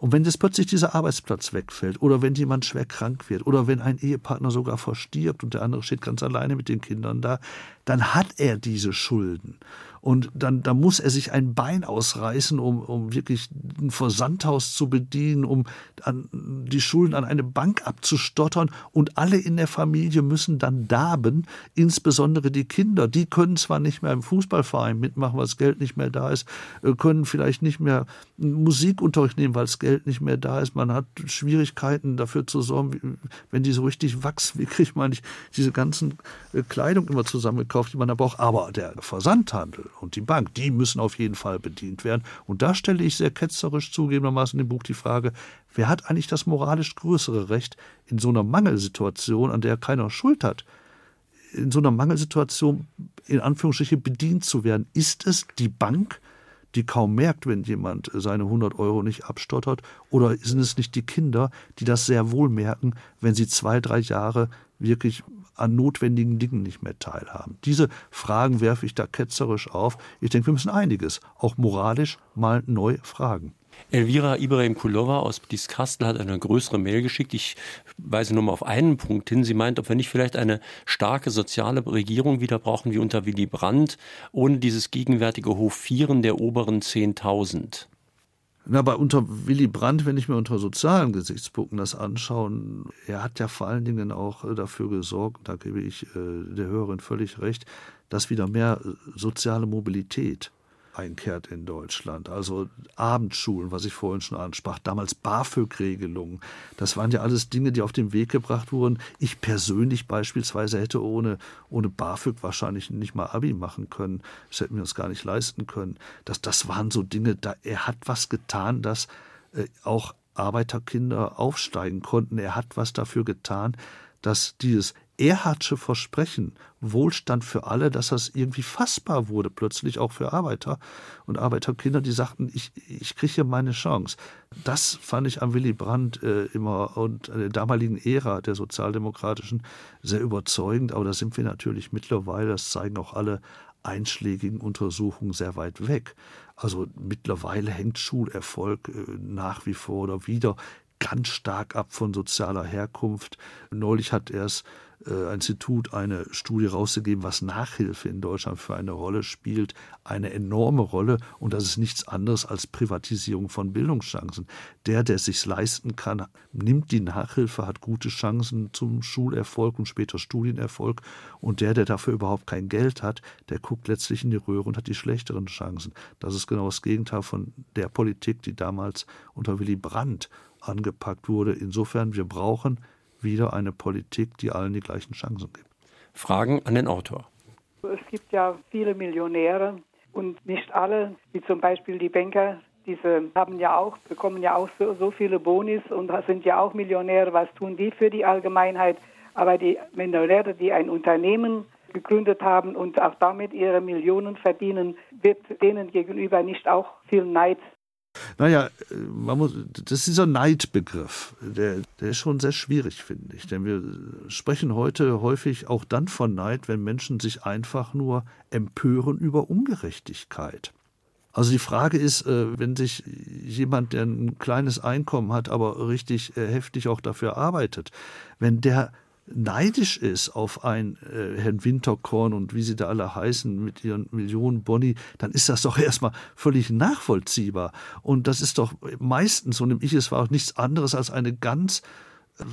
Und wenn jetzt plötzlich dieser Arbeitsplatz wegfällt oder wenn jemand schwer krank wird oder wenn ein Ehepartner sogar verstirbt und der andere steht ganz alleine mit den Kindern da, dann hat er diese Schulden. Und dann, dann muss er sich ein Bein ausreißen, um, um wirklich ein Versandhaus zu bedienen, um an, die Schulden an eine Bank abzustottern. Und alle in der Familie müssen dann darben, insbesondere die Kinder. Die können zwar nicht mehr im Fußballverein mitmachen, weil das Geld nicht mehr da ist, äh, können vielleicht nicht mehr Musikunterricht nehmen, weil das Geld nicht mehr da ist. Man hat Schwierigkeiten dafür zu sorgen, wenn die so richtig wachsen, wie kriegt man nicht diese ganzen äh, Kleidung immer zusammengekauft, die man da braucht. Aber der Versandhandel und die Bank, die müssen auf jeden Fall bedient werden. Und da stelle ich sehr ketzerisch zugegebenermaßen im Buch die Frage, wer hat eigentlich das moralisch größere Recht in so einer Mangelsituation, an der keiner Schuld hat, in so einer Mangelsituation in Anführungsstrichen bedient zu werden? Ist es die Bank, die kaum merkt, wenn jemand seine 100 Euro nicht abstottert? Oder sind es nicht die Kinder, die das sehr wohl merken, wenn sie zwei, drei Jahre wirklich an notwendigen Dingen nicht mehr teilhaben. Diese Fragen werfe ich da ketzerisch auf. Ich denke, wir müssen einiges, auch moralisch, mal neu fragen. Elvira Ibrahim Kulova aus Blieskastel hat eine größere Mail geschickt. Ich weise nur mal auf einen Punkt hin. Sie meint, ob wir nicht vielleicht eine starke soziale Regierung wieder brauchen wie unter Willy Brandt, ohne dieses gegenwärtige Hofieren der oberen 10.000. Na, aber unter Willy Brandt, wenn ich mir unter sozialen Gesichtspunkten das anschaue, er hat ja vor allen Dingen auch äh, dafür gesorgt, da gebe ich äh, der Hörerin völlig recht, dass wieder mehr äh, soziale Mobilität einkehrt in Deutschland. Also Abendschulen, was ich vorhin schon ansprach, damals BAföG-Regelungen. Das waren ja alles Dinge, die auf den Weg gebracht wurden. Ich persönlich beispielsweise hätte ohne, ohne BAföG wahrscheinlich nicht mal Abi machen können. Das hätten wir uns gar nicht leisten können. Das, das waren so Dinge, da er hat was getan, dass äh, auch Arbeiterkinder aufsteigen konnten. Er hat was dafür getan, dass dieses Erhardsche Versprechen, Wohlstand für alle, dass das irgendwie fassbar wurde, plötzlich auch für Arbeiter und Arbeiterkinder, die sagten, ich, ich kriege hier meine Chance. Das fand ich am Willy Brandt äh, immer und der damaligen Ära der Sozialdemokratischen sehr überzeugend, aber da sind wir natürlich mittlerweile, das zeigen auch alle einschlägigen Untersuchungen, sehr weit weg. Also mittlerweile hängt Schulerfolg äh, nach wie vor oder wieder ganz stark ab von sozialer Herkunft. Neulich hat erst äh, Institut eine Studie rausgegeben, was Nachhilfe in Deutschland für eine Rolle spielt. Eine enorme Rolle. Und das ist nichts anderes als Privatisierung von Bildungschancen. Der, der es sich leisten kann, nimmt die Nachhilfe, hat gute Chancen zum Schulerfolg und später Studienerfolg. Und der, der dafür überhaupt kein Geld hat, der guckt letztlich in die Röhre und hat die schlechteren Chancen. Das ist genau das Gegenteil von der Politik, die damals unter Willy Brandt angepackt wurde. Insofern, wir brauchen wieder eine Politik, die allen die gleichen Chancen gibt. Fragen an den Autor. Es gibt ja viele Millionäre und nicht alle, wie zum Beispiel die Banker, diese haben ja auch, bekommen ja auch so, so viele Bonis und sind ja auch Millionäre. Was tun die für die Allgemeinheit? Aber die Millionäre, die ein Unternehmen gegründet haben und auch damit ihre Millionen verdienen, wird denen gegenüber nicht auch viel Neid naja, man muss, das ist dieser Neidbegriff, der, der ist schon sehr schwierig, finde ich. Denn wir sprechen heute häufig auch dann von Neid, wenn Menschen sich einfach nur empören über Ungerechtigkeit. Also die Frage ist, äh, wenn sich jemand, der ein kleines Einkommen hat, aber richtig äh, heftig auch dafür arbeitet, wenn der neidisch ist auf ein äh, Herrn Winterkorn und wie sie da alle heißen mit ihren Millionen Boni, dann ist das doch erstmal völlig nachvollziehbar. Und das ist doch meistens, so nehme ich es war auch nichts anderes als eine ganz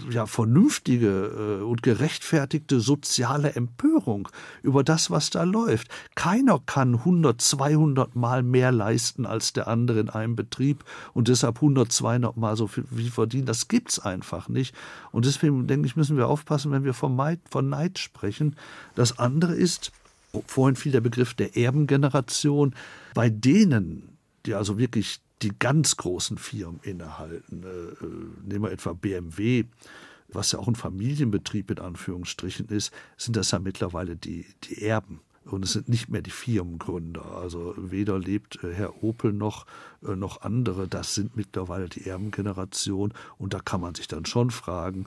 ja, vernünftige äh, und gerechtfertigte soziale Empörung über das, was da läuft. Keiner kann 100, 200 Mal mehr leisten als der andere in einem Betrieb und deshalb 100, 200 Mal so viel verdienen. Das gibt's einfach nicht. Und deswegen denke ich, müssen wir aufpassen, wenn wir von Neid, von Neid sprechen. Das andere ist, vorhin fiel der Begriff der Erbengeneration, bei denen, die also wirklich die ganz großen Firmen innehalten. Äh, äh, nehmen wir etwa BMW, was ja auch ein Familienbetrieb in Anführungsstrichen ist, sind das ja mittlerweile die, die Erben. Und es sind nicht mehr die Firmengründer. Also weder lebt äh, Herr Opel noch, noch andere. Das sind mittlerweile die Erbengeneration. Und da kann man sich dann schon fragen,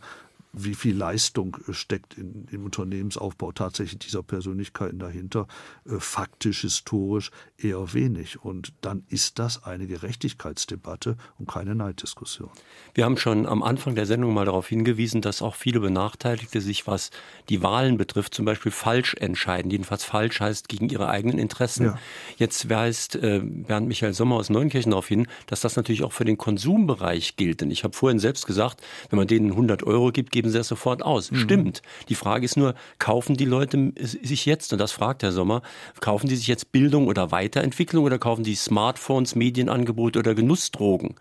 wie viel Leistung steckt in, im Unternehmensaufbau tatsächlich dieser Persönlichkeiten dahinter, äh, faktisch, historisch eher wenig. Und dann ist das eine Gerechtigkeitsdebatte und keine Neiddiskussion. Wir haben schon am Anfang der Sendung mal darauf hingewiesen, dass auch viele Benachteiligte sich, was die Wahlen betrifft, zum Beispiel falsch entscheiden. Jedenfalls falsch heißt gegen ihre eigenen Interessen. Ja. Jetzt weist äh, Bernd Michael Sommer aus Neunkirchen darauf hin, dass das natürlich auch für den Konsumbereich gilt. Denn ich habe vorhin selbst gesagt, wenn man denen 100 Euro gibt, geben sie das sofort aus. Mhm. Stimmt. Die Frage ist nur, kaufen die Leute sich jetzt, und das fragt Herr Sommer, kaufen die sich jetzt Bildung oder Weiterentwicklung oder kaufen die Smartphones, Medienangebote oder Genussdrogen?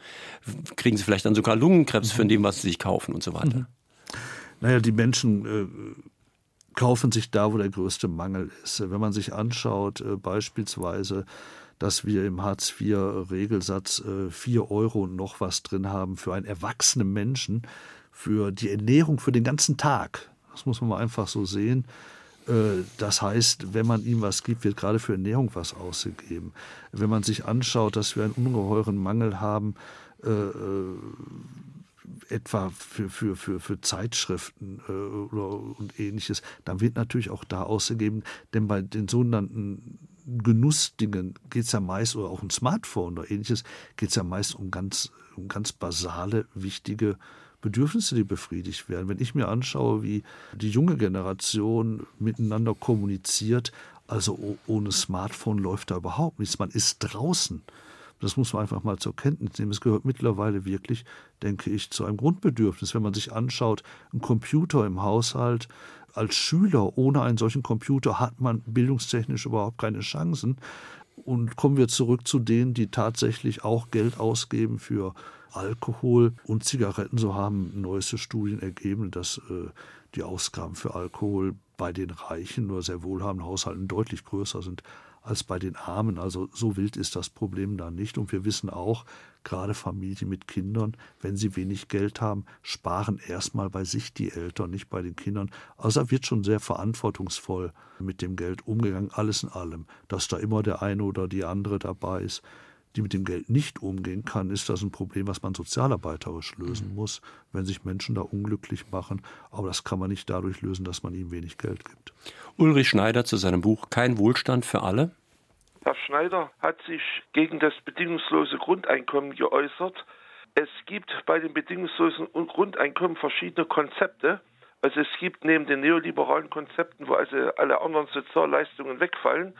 Kriegen sie vielleicht dann sogar Lungenkrebs mhm. für dem, was sie sich kaufen und so weiter? Mhm. Naja, die Menschen äh, kaufen sich da, wo der größte Mangel ist. Wenn man sich anschaut, äh, beispielsweise dass wir im Hartz-IV-Regelsatz äh, 4 Euro und noch was drin haben für einen erwachsenen Menschen, für die Ernährung für den ganzen Tag. Das muss man mal einfach so sehen. Äh, das heißt, wenn man ihm was gibt, wird gerade für Ernährung was ausgegeben. Wenn man sich anschaut, dass wir einen ungeheuren Mangel haben, äh, äh etwa für, für, für, für Zeitschriften äh, oder, und ähnliches, dann wird natürlich auch da ausgegeben, denn bei den sogenannten Genussdingen geht es ja meist, oder auch ein Smartphone oder ähnliches, geht es ja meist um ganz, um ganz basale, wichtige Bedürfnisse, die befriedigt werden. Wenn ich mir anschaue, wie die junge Generation miteinander kommuniziert, also ohne Smartphone läuft da überhaupt nichts. Man ist draußen. Das muss man einfach mal zur Kenntnis nehmen. Es gehört mittlerweile wirklich, denke ich, zu einem Grundbedürfnis. Wenn man sich anschaut, ein Computer im Haushalt, als Schüler ohne einen solchen Computer hat man bildungstechnisch überhaupt keine Chancen. Und kommen wir zurück zu denen, die tatsächlich auch Geld ausgeben für Alkohol und Zigaretten. So haben neueste Studien ergeben, dass äh, die Ausgaben für Alkohol bei den reichen oder sehr wohlhabenden Haushalten deutlich größer sind als bei den Armen. Also so wild ist das Problem da nicht. Und wir wissen auch, gerade Familien mit Kindern, wenn sie wenig Geld haben, sparen erstmal bei sich die Eltern, nicht bei den Kindern. Also da wird schon sehr verantwortungsvoll mit dem Geld umgegangen, alles in allem. Dass da immer der eine oder die andere dabei ist, die mit dem Geld nicht umgehen kann, ist das ein Problem, was man sozialarbeiterisch lösen mhm. muss, wenn sich Menschen da unglücklich machen. Aber das kann man nicht dadurch lösen, dass man ihnen wenig Geld gibt. Ulrich Schneider zu seinem Buch Kein Wohlstand für alle. Herr Schneider hat sich gegen das bedingungslose Grundeinkommen geäußert. Es gibt bei dem bedingungslosen Grundeinkommen verschiedene Konzepte. Also es gibt neben den neoliberalen Konzepten, wo also alle anderen Sozialleistungen wegfallen,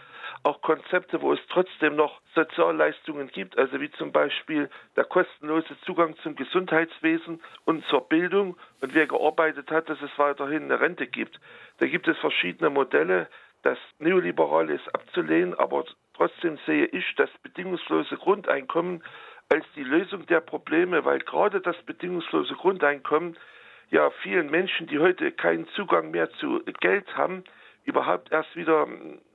auch Konzepte, wo es trotzdem noch Sozialleistungen gibt, also wie zum Beispiel der kostenlose Zugang zum Gesundheitswesen und zur Bildung und wer gearbeitet hat, dass es weiterhin eine Rente gibt. Da gibt es verschiedene Modelle. Das Neoliberale ist abzulehnen, aber trotzdem sehe ich das bedingungslose Grundeinkommen als die Lösung der Probleme, weil gerade das bedingungslose Grundeinkommen ja vielen Menschen, die heute keinen Zugang mehr zu Geld haben, überhaupt erst wieder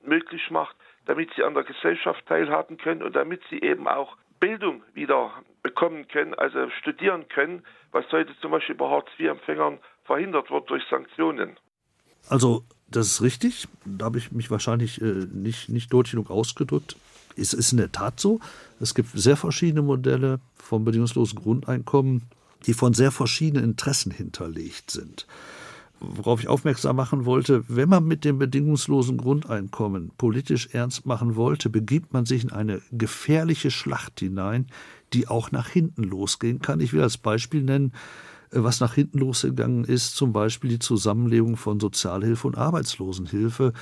möglich macht, damit sie an der Gesellschaft teilhaben können und damit sie eben auch Bildung wieder bekommen können, also studieren können, was heute zum Beispiel bei Hartz-IV-Empfängern verhindert wird durch Sanktionen. Also das ist richtig, da habe ich mich wahrscheinlich äh, nicht, nicht deutlich genug ausgedrückt. Es ist in der Tat so, es gibt sehr verschiedene Modelle vom bedingungslosen Grundeinkommen, die von sehr verschiedenen Interessen hinterlegt sind worauf ich aufmerksam machen wollte, wenn man mit dem bedingungslosen Grundeinkommen politisch ernst machen wollte, begibt man sich in eine gefährliche Schlacht hinein, die auch nach hinten losgehen kann. Ich will als Beispiel nennen, äh, was nach hinten losgegangen ist, zum Beispiel die Zusammenlegung von Sozialhilfe und Arbeitslosenhilfe.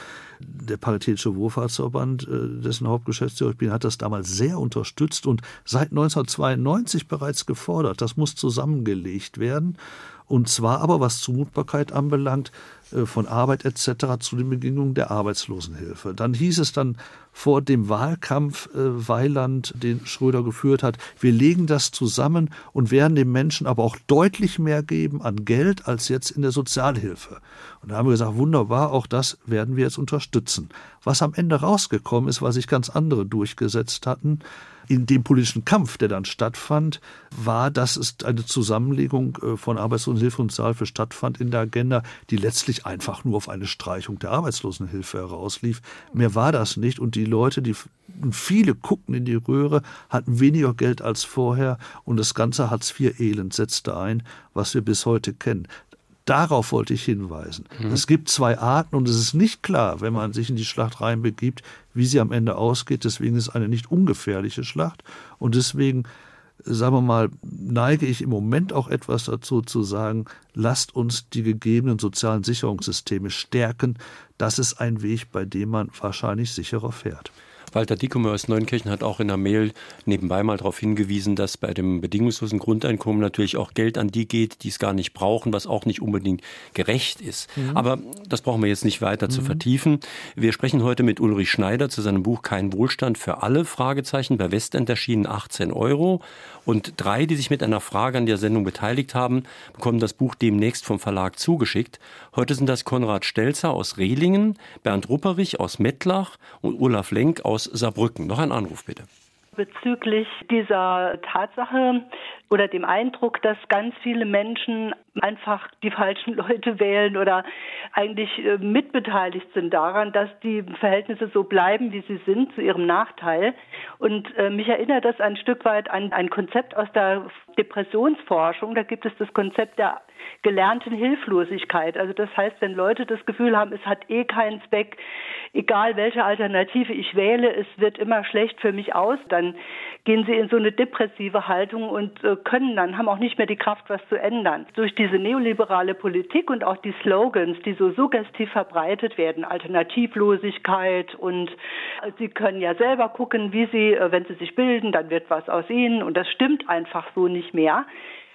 Der Paritätische Wohlfahrtsverband, äh, dessen Hauptgeschäftsführer ich bin, hat das damals sehr unterstützt und seit 1992 bereits gefordert. Das muss zusammengelegt werden. Und zwar aber, was Zumutbarkeit anbelangt, äh, von Arbeit etc. zu den Bedingungen der Arbeitslosenhilfe. Dann hieß es dann vor dem Wahlkampf äh, Weiland, den Schröder geführt hat, wir legen das zusammen und werden den Menschen aber auch deutlich mehr geben an Geld als jetzt in der Sozialhilfe. Und da haben wir gesagt, wunderbar, auch das werden wir jetzt unterstützen. Was am Ende rausgekommen ist, weil sich ganz andere durchgesetzt hatten, in dem politischen Kampf, der dann stattfand, war, dass es eine Zusammenlegung äh, von Arbeitslosenhilfe und Sozialhilfe stattfand in der Agenda, die letztlich einfach nur auf eine Streichung der Arbeitslosenhilfe herauslief. Mehr war das nicht. Und die Leute, die viele guckten in die Röhre, hatten weniger Geld als vorher. Und das ganze Hartz-IV-Elend setzte ein, was wir bis heute kennen Darauf wollte ich hinweisen. Mhm. Es gibt zwei Arten und es ist nicht klar, wenn man sich in die Schlacht reinbegibt, wie sie am Ende ausgeht. Deswegen ist es eine nicht ungefährliche Schlacht und deswegen sagen wir mal, neige ich im Moment auch etwas dazu zu sagen, lasst uns die gegebenen sozialen Sicherungssysteme stärken. Das ist ein Weg, bei dem man wahrscheinlich sicherer fährt. Walter Dickemer aus Neunkirchen hat auch in der Mail nebenbei mal darauf hingewiesen, dass bei dem bedingungslosen Grundeinkommen natürlich auch Geld an die geht, die es gar nicht brauchen, was auch nicht unbedingt gerecht ist. Mhm. Aber das brauchen wir jetzt nicht weiter mhm. zu vertiefen. Wir sprechen heute mit Ulrich Schneider zu seinem Buch Kein Wohlstand für alle, Fragezeichen, bei Westend erschienen 18 Euro. Und drei, die sich mit einer Frage an der Sendung beteiligt haben, bekommen das Buch demnächst vom Verlag zugeschickt. Heute sind das Konrad Stelzer aus Rehlingen, Bernd Rupperich aus Mettlach und Olaf Lenk aus Saarbrücken. Noch ein Anruf bitte bezüglich dieser Tatsache oder dem Eindruck, dass ganz viele Menschen einfach die falschen Leute wählen oder eigentlich äh, mitbeteiligt sind daran, dass die Verhältnisse so bleiben, wie sie sind, zu ihrem Nachteil. Und äh, mich erinnert das ein Stück weit an ein Konzept aus der Depressionsforschung. Da gibt es das Konzept der gelernten Hilflosigkeit. Also das heißt, wenn Leute das Gefühl haben, es hat eh keinen Zweck, egal welche Alternative ich wähle, es wird immer schlecht für mich aus, dann gehen sie in so eine depressive Haltung und äh, können dann, haben auch nicht mehr die Kraft, was zu ändern. Durch diese neoliberale Politik und auch die Slogans, die so suggestiv verbreitet werden, Alternativlosigkeit und äh, sie können ja selber gucken, wie sie, äh, wenn sie sich bilden, dann wird was aus ihnen und das stimmt einfach so nicht mehr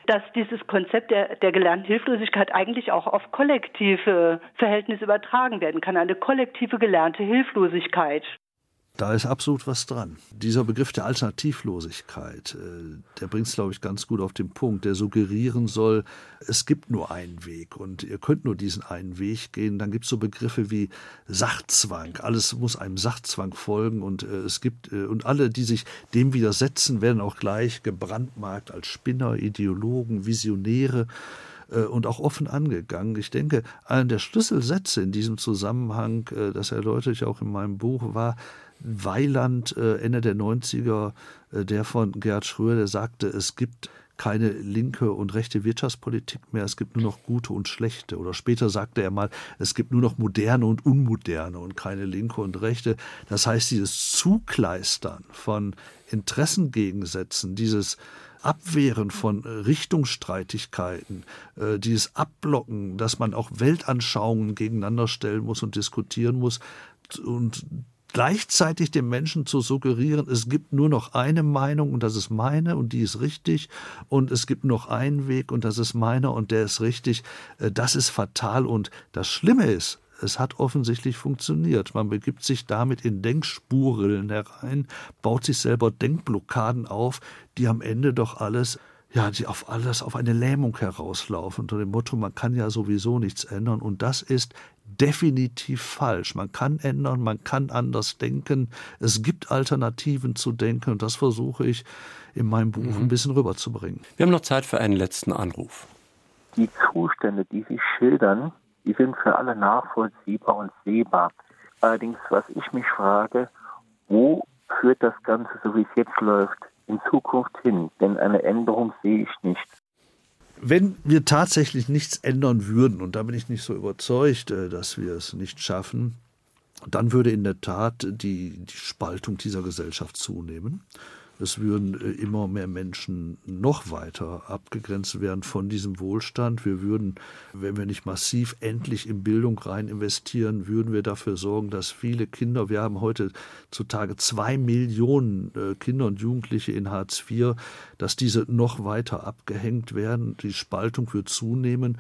dass dieses Konzept der, der gelernten Hilflosigkeit eigentlich auch auf kollektive Verhältnisse übertragen werden kann. Eine kollektive gelernte Hilflosigkeit. Da ist absolut was dran. Dieser Begriff der Alternativlosigkeit, äh, der bringt es, glaube ich, ganz gut auf den Punkt, der suggerieren soll, es gibt nur einen Weg und ihr könnt nur diesen einen Weg gehen. Dann gibt es so Begriffe wie Sachzwang. Alles muss einem Sachzwang folgen und äh, es gibt, äh, und alle, die sich dem widersetzen, werden auch gleich gebrandmarkt als Spinner, Ideologen, Visionäre und auch offen angegangen. Ich denke, einer der Schlüsselsätze in diesem Zusammenhang, das erläutere ich auch in meinem Buch, war, Weiland äh, Ende der 90er, äh, der von Gerhard Schröer, der sagte, es gibt keine linke und rechte Wirtschaftspolitik mehr, es gibt nur noch gute und schlechte. Oder später sagte er mal, es gibt nur noch moderne und unmoderne und keine linke und rechte. Das heißt, dieses Zugleistern von Interessengegensätzen, dieses Abwehren von Richtungsstreitigkeiten, äh, dieses Abblocken, dass man auch Weltanschauungen gegeneinander stellen muss und diskutieren muss und gleichzeitig dem Menschen zu suggerieren, es gibt nur noch eine Meinung und das ist meine und die ist richtig und es gibt noch einen Weg und das ist meiner und der ist richtig, äh, das ist fatal und das Schlimme ist, es hat offensichtlich funktioniert. Man begibt sich damit in Denkspuren herein, baut sich selber Denkblockaden auf, die am Ende doch alles ja, die auf alles auf eine Lähmung herauslaufen unter dem Motto, man kann ja sowieso nichts ändern und das ist definitiv falsch. Man kann ändern, man kann anders denken. Es gibt Alternativen zu denken und das versuche ich in meinem Buch mhm. ein bisschen rüberzubringen. Wir haben noch Zeit für einen letzten Anruf. Die Zustände, die Sie schildern, die sind für alle nachvollziehbar und sehbar. Allerdings, was ich mich frage, wo führt das Ganze, so wie es jetzt läuft, in Zukunft hin? Denn eine Änderung sehe ich nicht. Wenn wir tatsächlich nichts ändern würden, und da bin ich nicht so überzeugt, äh, dass wir es nicht schaffen, dann würde in der Tat die, die Spaltung dieser Gesellschaft zunehmen. Es würden äh, immer mehr Menschen noch weiter abgegrenzt werden von diesem Wohlstand. Wir würden, wenn wir nicht massiv endlich in Bildung rein investieren, würden wir dafür sorgen, dass viele Kinder, wir haben heute zutage zwei Millionen äh, Kinder und Jugendliche in Hartz IV, dass diese noch weiter abgehängt werden. Die Spaltung wird zunehmen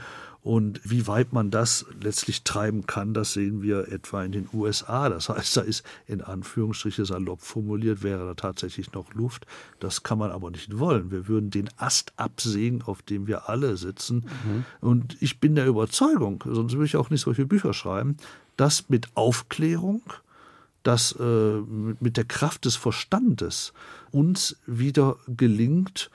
und wie weit man das letztlich treiben kann, das sehen wir etwa in den USA. Das heißt, da ist in Anführungsstriche salopp formuliert, wäre da tatsächlich noch Luft. Das kann man aber nicht wollen. Wir würden den Ast absägen, auf dem wir alle sitzen. Mhm. Und ich bin der Überzeugung, sonst würde ich auch nicht solche Bücher schreiben, dass mit Aufklärung, dass äh, mit der Kraft des Verstandes uns wieder gelingt,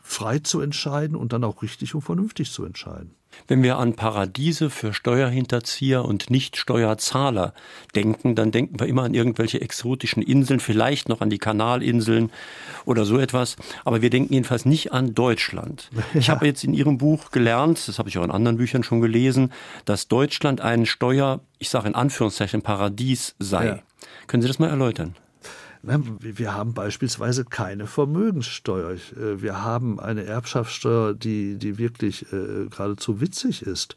frei zu entscheiden und dann auch richtig und vernünftig zu entscheiden. Wenn wir an Paradiese für Steuerhinterzieher und Nicht-Steuerzahler denken, dann denken wir immer an irgendwelche exotischen Inseln, vielleicht noch an die Kanalinseln oder so etwas. Aber wir denken jedenfalls nicht an Deutschland. Ja. Ich habe jetzt in Ihrem Buch gelernt, das habe ich auch in anderen Büchern schon gelesen, dass Deutschland ein Steuer, ich sage in Anführungszeichen, Paradies sei. Ja. Können Sie das mal erläutern? Wir haben beispielsweise keine Vermögenssteuer. Äh, wir haben eine Erbschaftssteuer, die, die wirklich äh, geradezu witzig ist.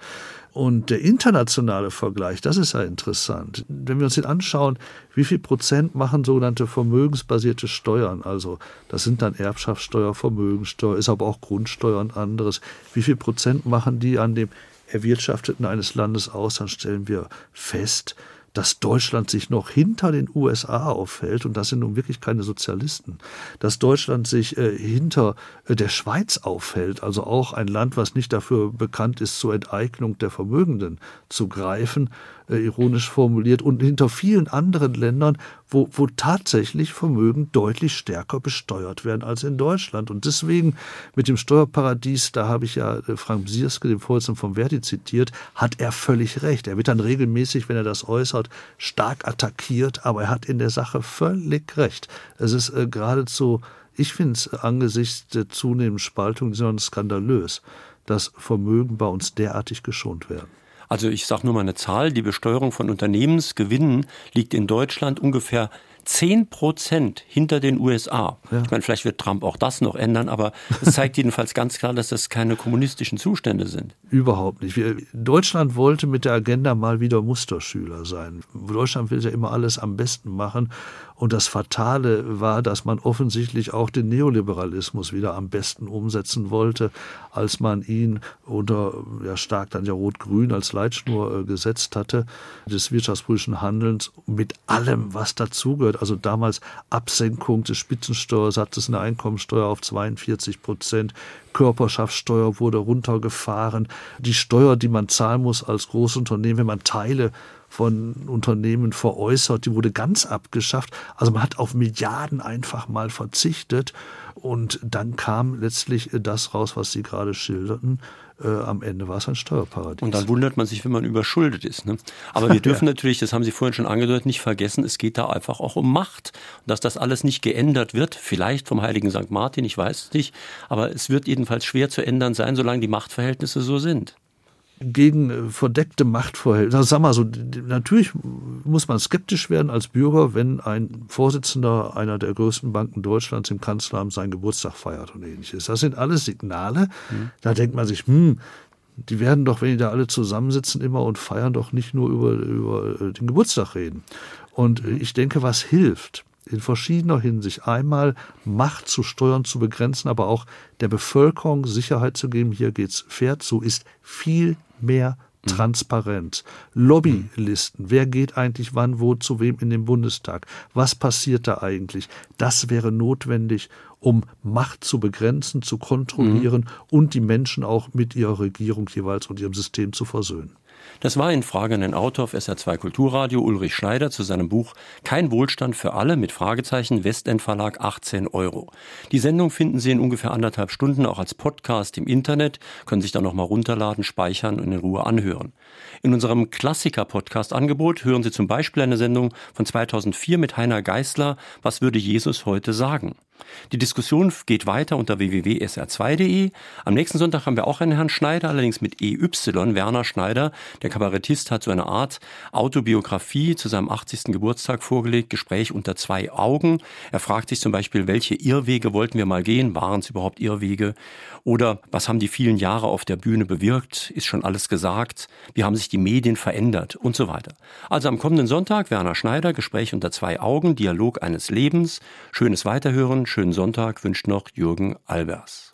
Und der internationale Vergleich, das ist ja interessant. Wenn wir uns den anschauen, wie viel Prozent machen sogenannte vermögensbasierte Steuern, also das sind dann Erbschaftssteuer, Vermögenssteuer, ist aber auch Grundsteuer und anderes. Wie viel Prozent machen die an dem Erwirtschafteten eines Landes aus, dann stellen wir fest, dass Deutschland sich noch hinter den USA aufhält, und das sind nun wirklich keine Sozialisten, dass Deutschland sich äh, hinter äh, der Schweiz aufhält, also auch ein Land, was nicht dafür bekannt ist, zur Enteignung der Vermögenden zu greifen, ironisch formuliert, und hinter vielen anderen Ländern, wo, wo tatsächlich Vermögen deutlich stärker besteuert werden als in Deutschland. Und deswegen mit dem Steuerparadies, da habe ich ja äh, Frank Sierske, den Vorsitzenden von Verdi, zitiert, hat er völlig recht. Er wird dann regelmäßig, wenn er das äußert, stark attackiert, aber er hat in der Sache völlig recht. Es ist äh, geradezu, ich finde es angesichts der zunehmenden Spaltung skandalös, dass Vermögen bei uns derartig geschont werden. Also ich sage nur mal eine Zahl, die Besteuerung von Unternehmensgewinnen liegt in Deutschland ungefähr 10 Prozent hinter den USA. Ja. Ich meine, vielleicht wird Trump auch das noch ändern, aber es zeigt jedenfalls ganz klar, dass das keine kommunistischen Zustände sind. Überhaupt nicht. Wir, Deutschland wollte mit der Agenda mal wieder Musterschüler sein. Deutschland will ja immer alles am besten machen. Und das Fatale war, dass man offensichtlich auch den Neoliberalismus wieder am besten umsetzen wollte, als man ihn unter ja stark dann ja Rot-Grün als Leitschnur äh, gesetzt hatte, des wirtschaftspolitischen Handelns mit allem, was dazugehört. Also damals Absenkung des Spitzensteuersatzes in der Einkommensteuer auf 42 Prozent, Körperschaftssteuer wurde runtergefahren, die Steuer, die man zahlen muss als Großunternehmen, wenn man Teile von Unternehmen veräußert, die wurde ganz abgeschafft. Also man hat auf Milliarden einfach mal verzichtet und dann kam letztlich das raus, was Sie gerade schilderten. Äh, am Ende war es ein Steuerparadies. Und dann wundert man sich, wenn man überschuldet ist. Ne? Aber wir dürfen ja. natürlich, das haben Sie vorhin schon angedeutet, nicht vergessen, es geht da einfach auch um Macht. Und dass das alles nicht geändert wird, vielleicht vom heiligen St. Martin, ich weiß es nicht, aber es wird jedenfalls schwer zu ändern sein, solange die Machtverhältnisse so sind gegen äh, verdeckte Machtverhältnisse. Sag mal so, natürlich muss man skeptisch werden als Bürger, wenn ein Vorsitzender einer der größten Banken Deutschlands im Kanzleramt seinen Geburtstag feiert und ähnliches. Das sind alles Signale. Mhm. Da denkt man sich, hm, die werden doch, wenn die da alle zusammensitzen, immer und feiern, doch nicht nur über, über äh, den Geburtstag reden. Und äh, ich denke, was hilft, in verschiedener Hinsicht. Einmal Macht zu steuern, zu begrenzen, aber auch der Bevölkerung Sicherheit zu geben, hier geht's fair zu, ist viel mehr mhm. transparent. Lobbylisten, wer geht eigentlich wann, wo, zu wem in den Bundestag? Was passiert da eigentlich? Das wäre notwendig, um Macht zu begrenzen, zu kontrollieren mhm. und die Menschen auch mit ihrer Regierung jeweils und ihrem System zu versöhnen. Das war in Frage ein Autor auf SR2 Kulturradio Ulrich Schneider zu seinem Buch Kein Wohlstand für alle mit Fragezeichen Westend Verlag 18 Euro. Die Sendung finden Sie in ungefähr anderthalb Stunden auch als Podcast im Internet, können sich dann nochmal runterladen, speichern und in Ruhe anhören. In unserem Klassiker-Podcast-Angebot hören Sie zum Beispiel eine Sendung von 2004 mit Heiner Geißler Was würde Jesus heute sagen? Die Diskussion geht weiter unter www.sr2.de. Am nächsten Sonntag haben wir auch einen Herrn Schneider, allerdings mit EY, Werner Schneider. Der Kabarettist hat so eine Art Autobiografie zu seinem 80. Geburtstag vorgelegt, Gespräch unter zwei Augen. Er fragt sich zum Beispiel, welche Irrwege wollten wir mal gehen? Waren es überhaupt Irrwege? Oder was haben die vielen Jahre auf der Bühne bewirkt? Ist schon alles gesagt? Wie haben sich die Medien verändert? Und so weiter. Also am kommenden Sonntag Werner Schneider, Gespräch unter zwei Augen, Dialog eines Lebens. Schönes Weiterhören, schönen Sonntag wünscht noch Jürgen Albers.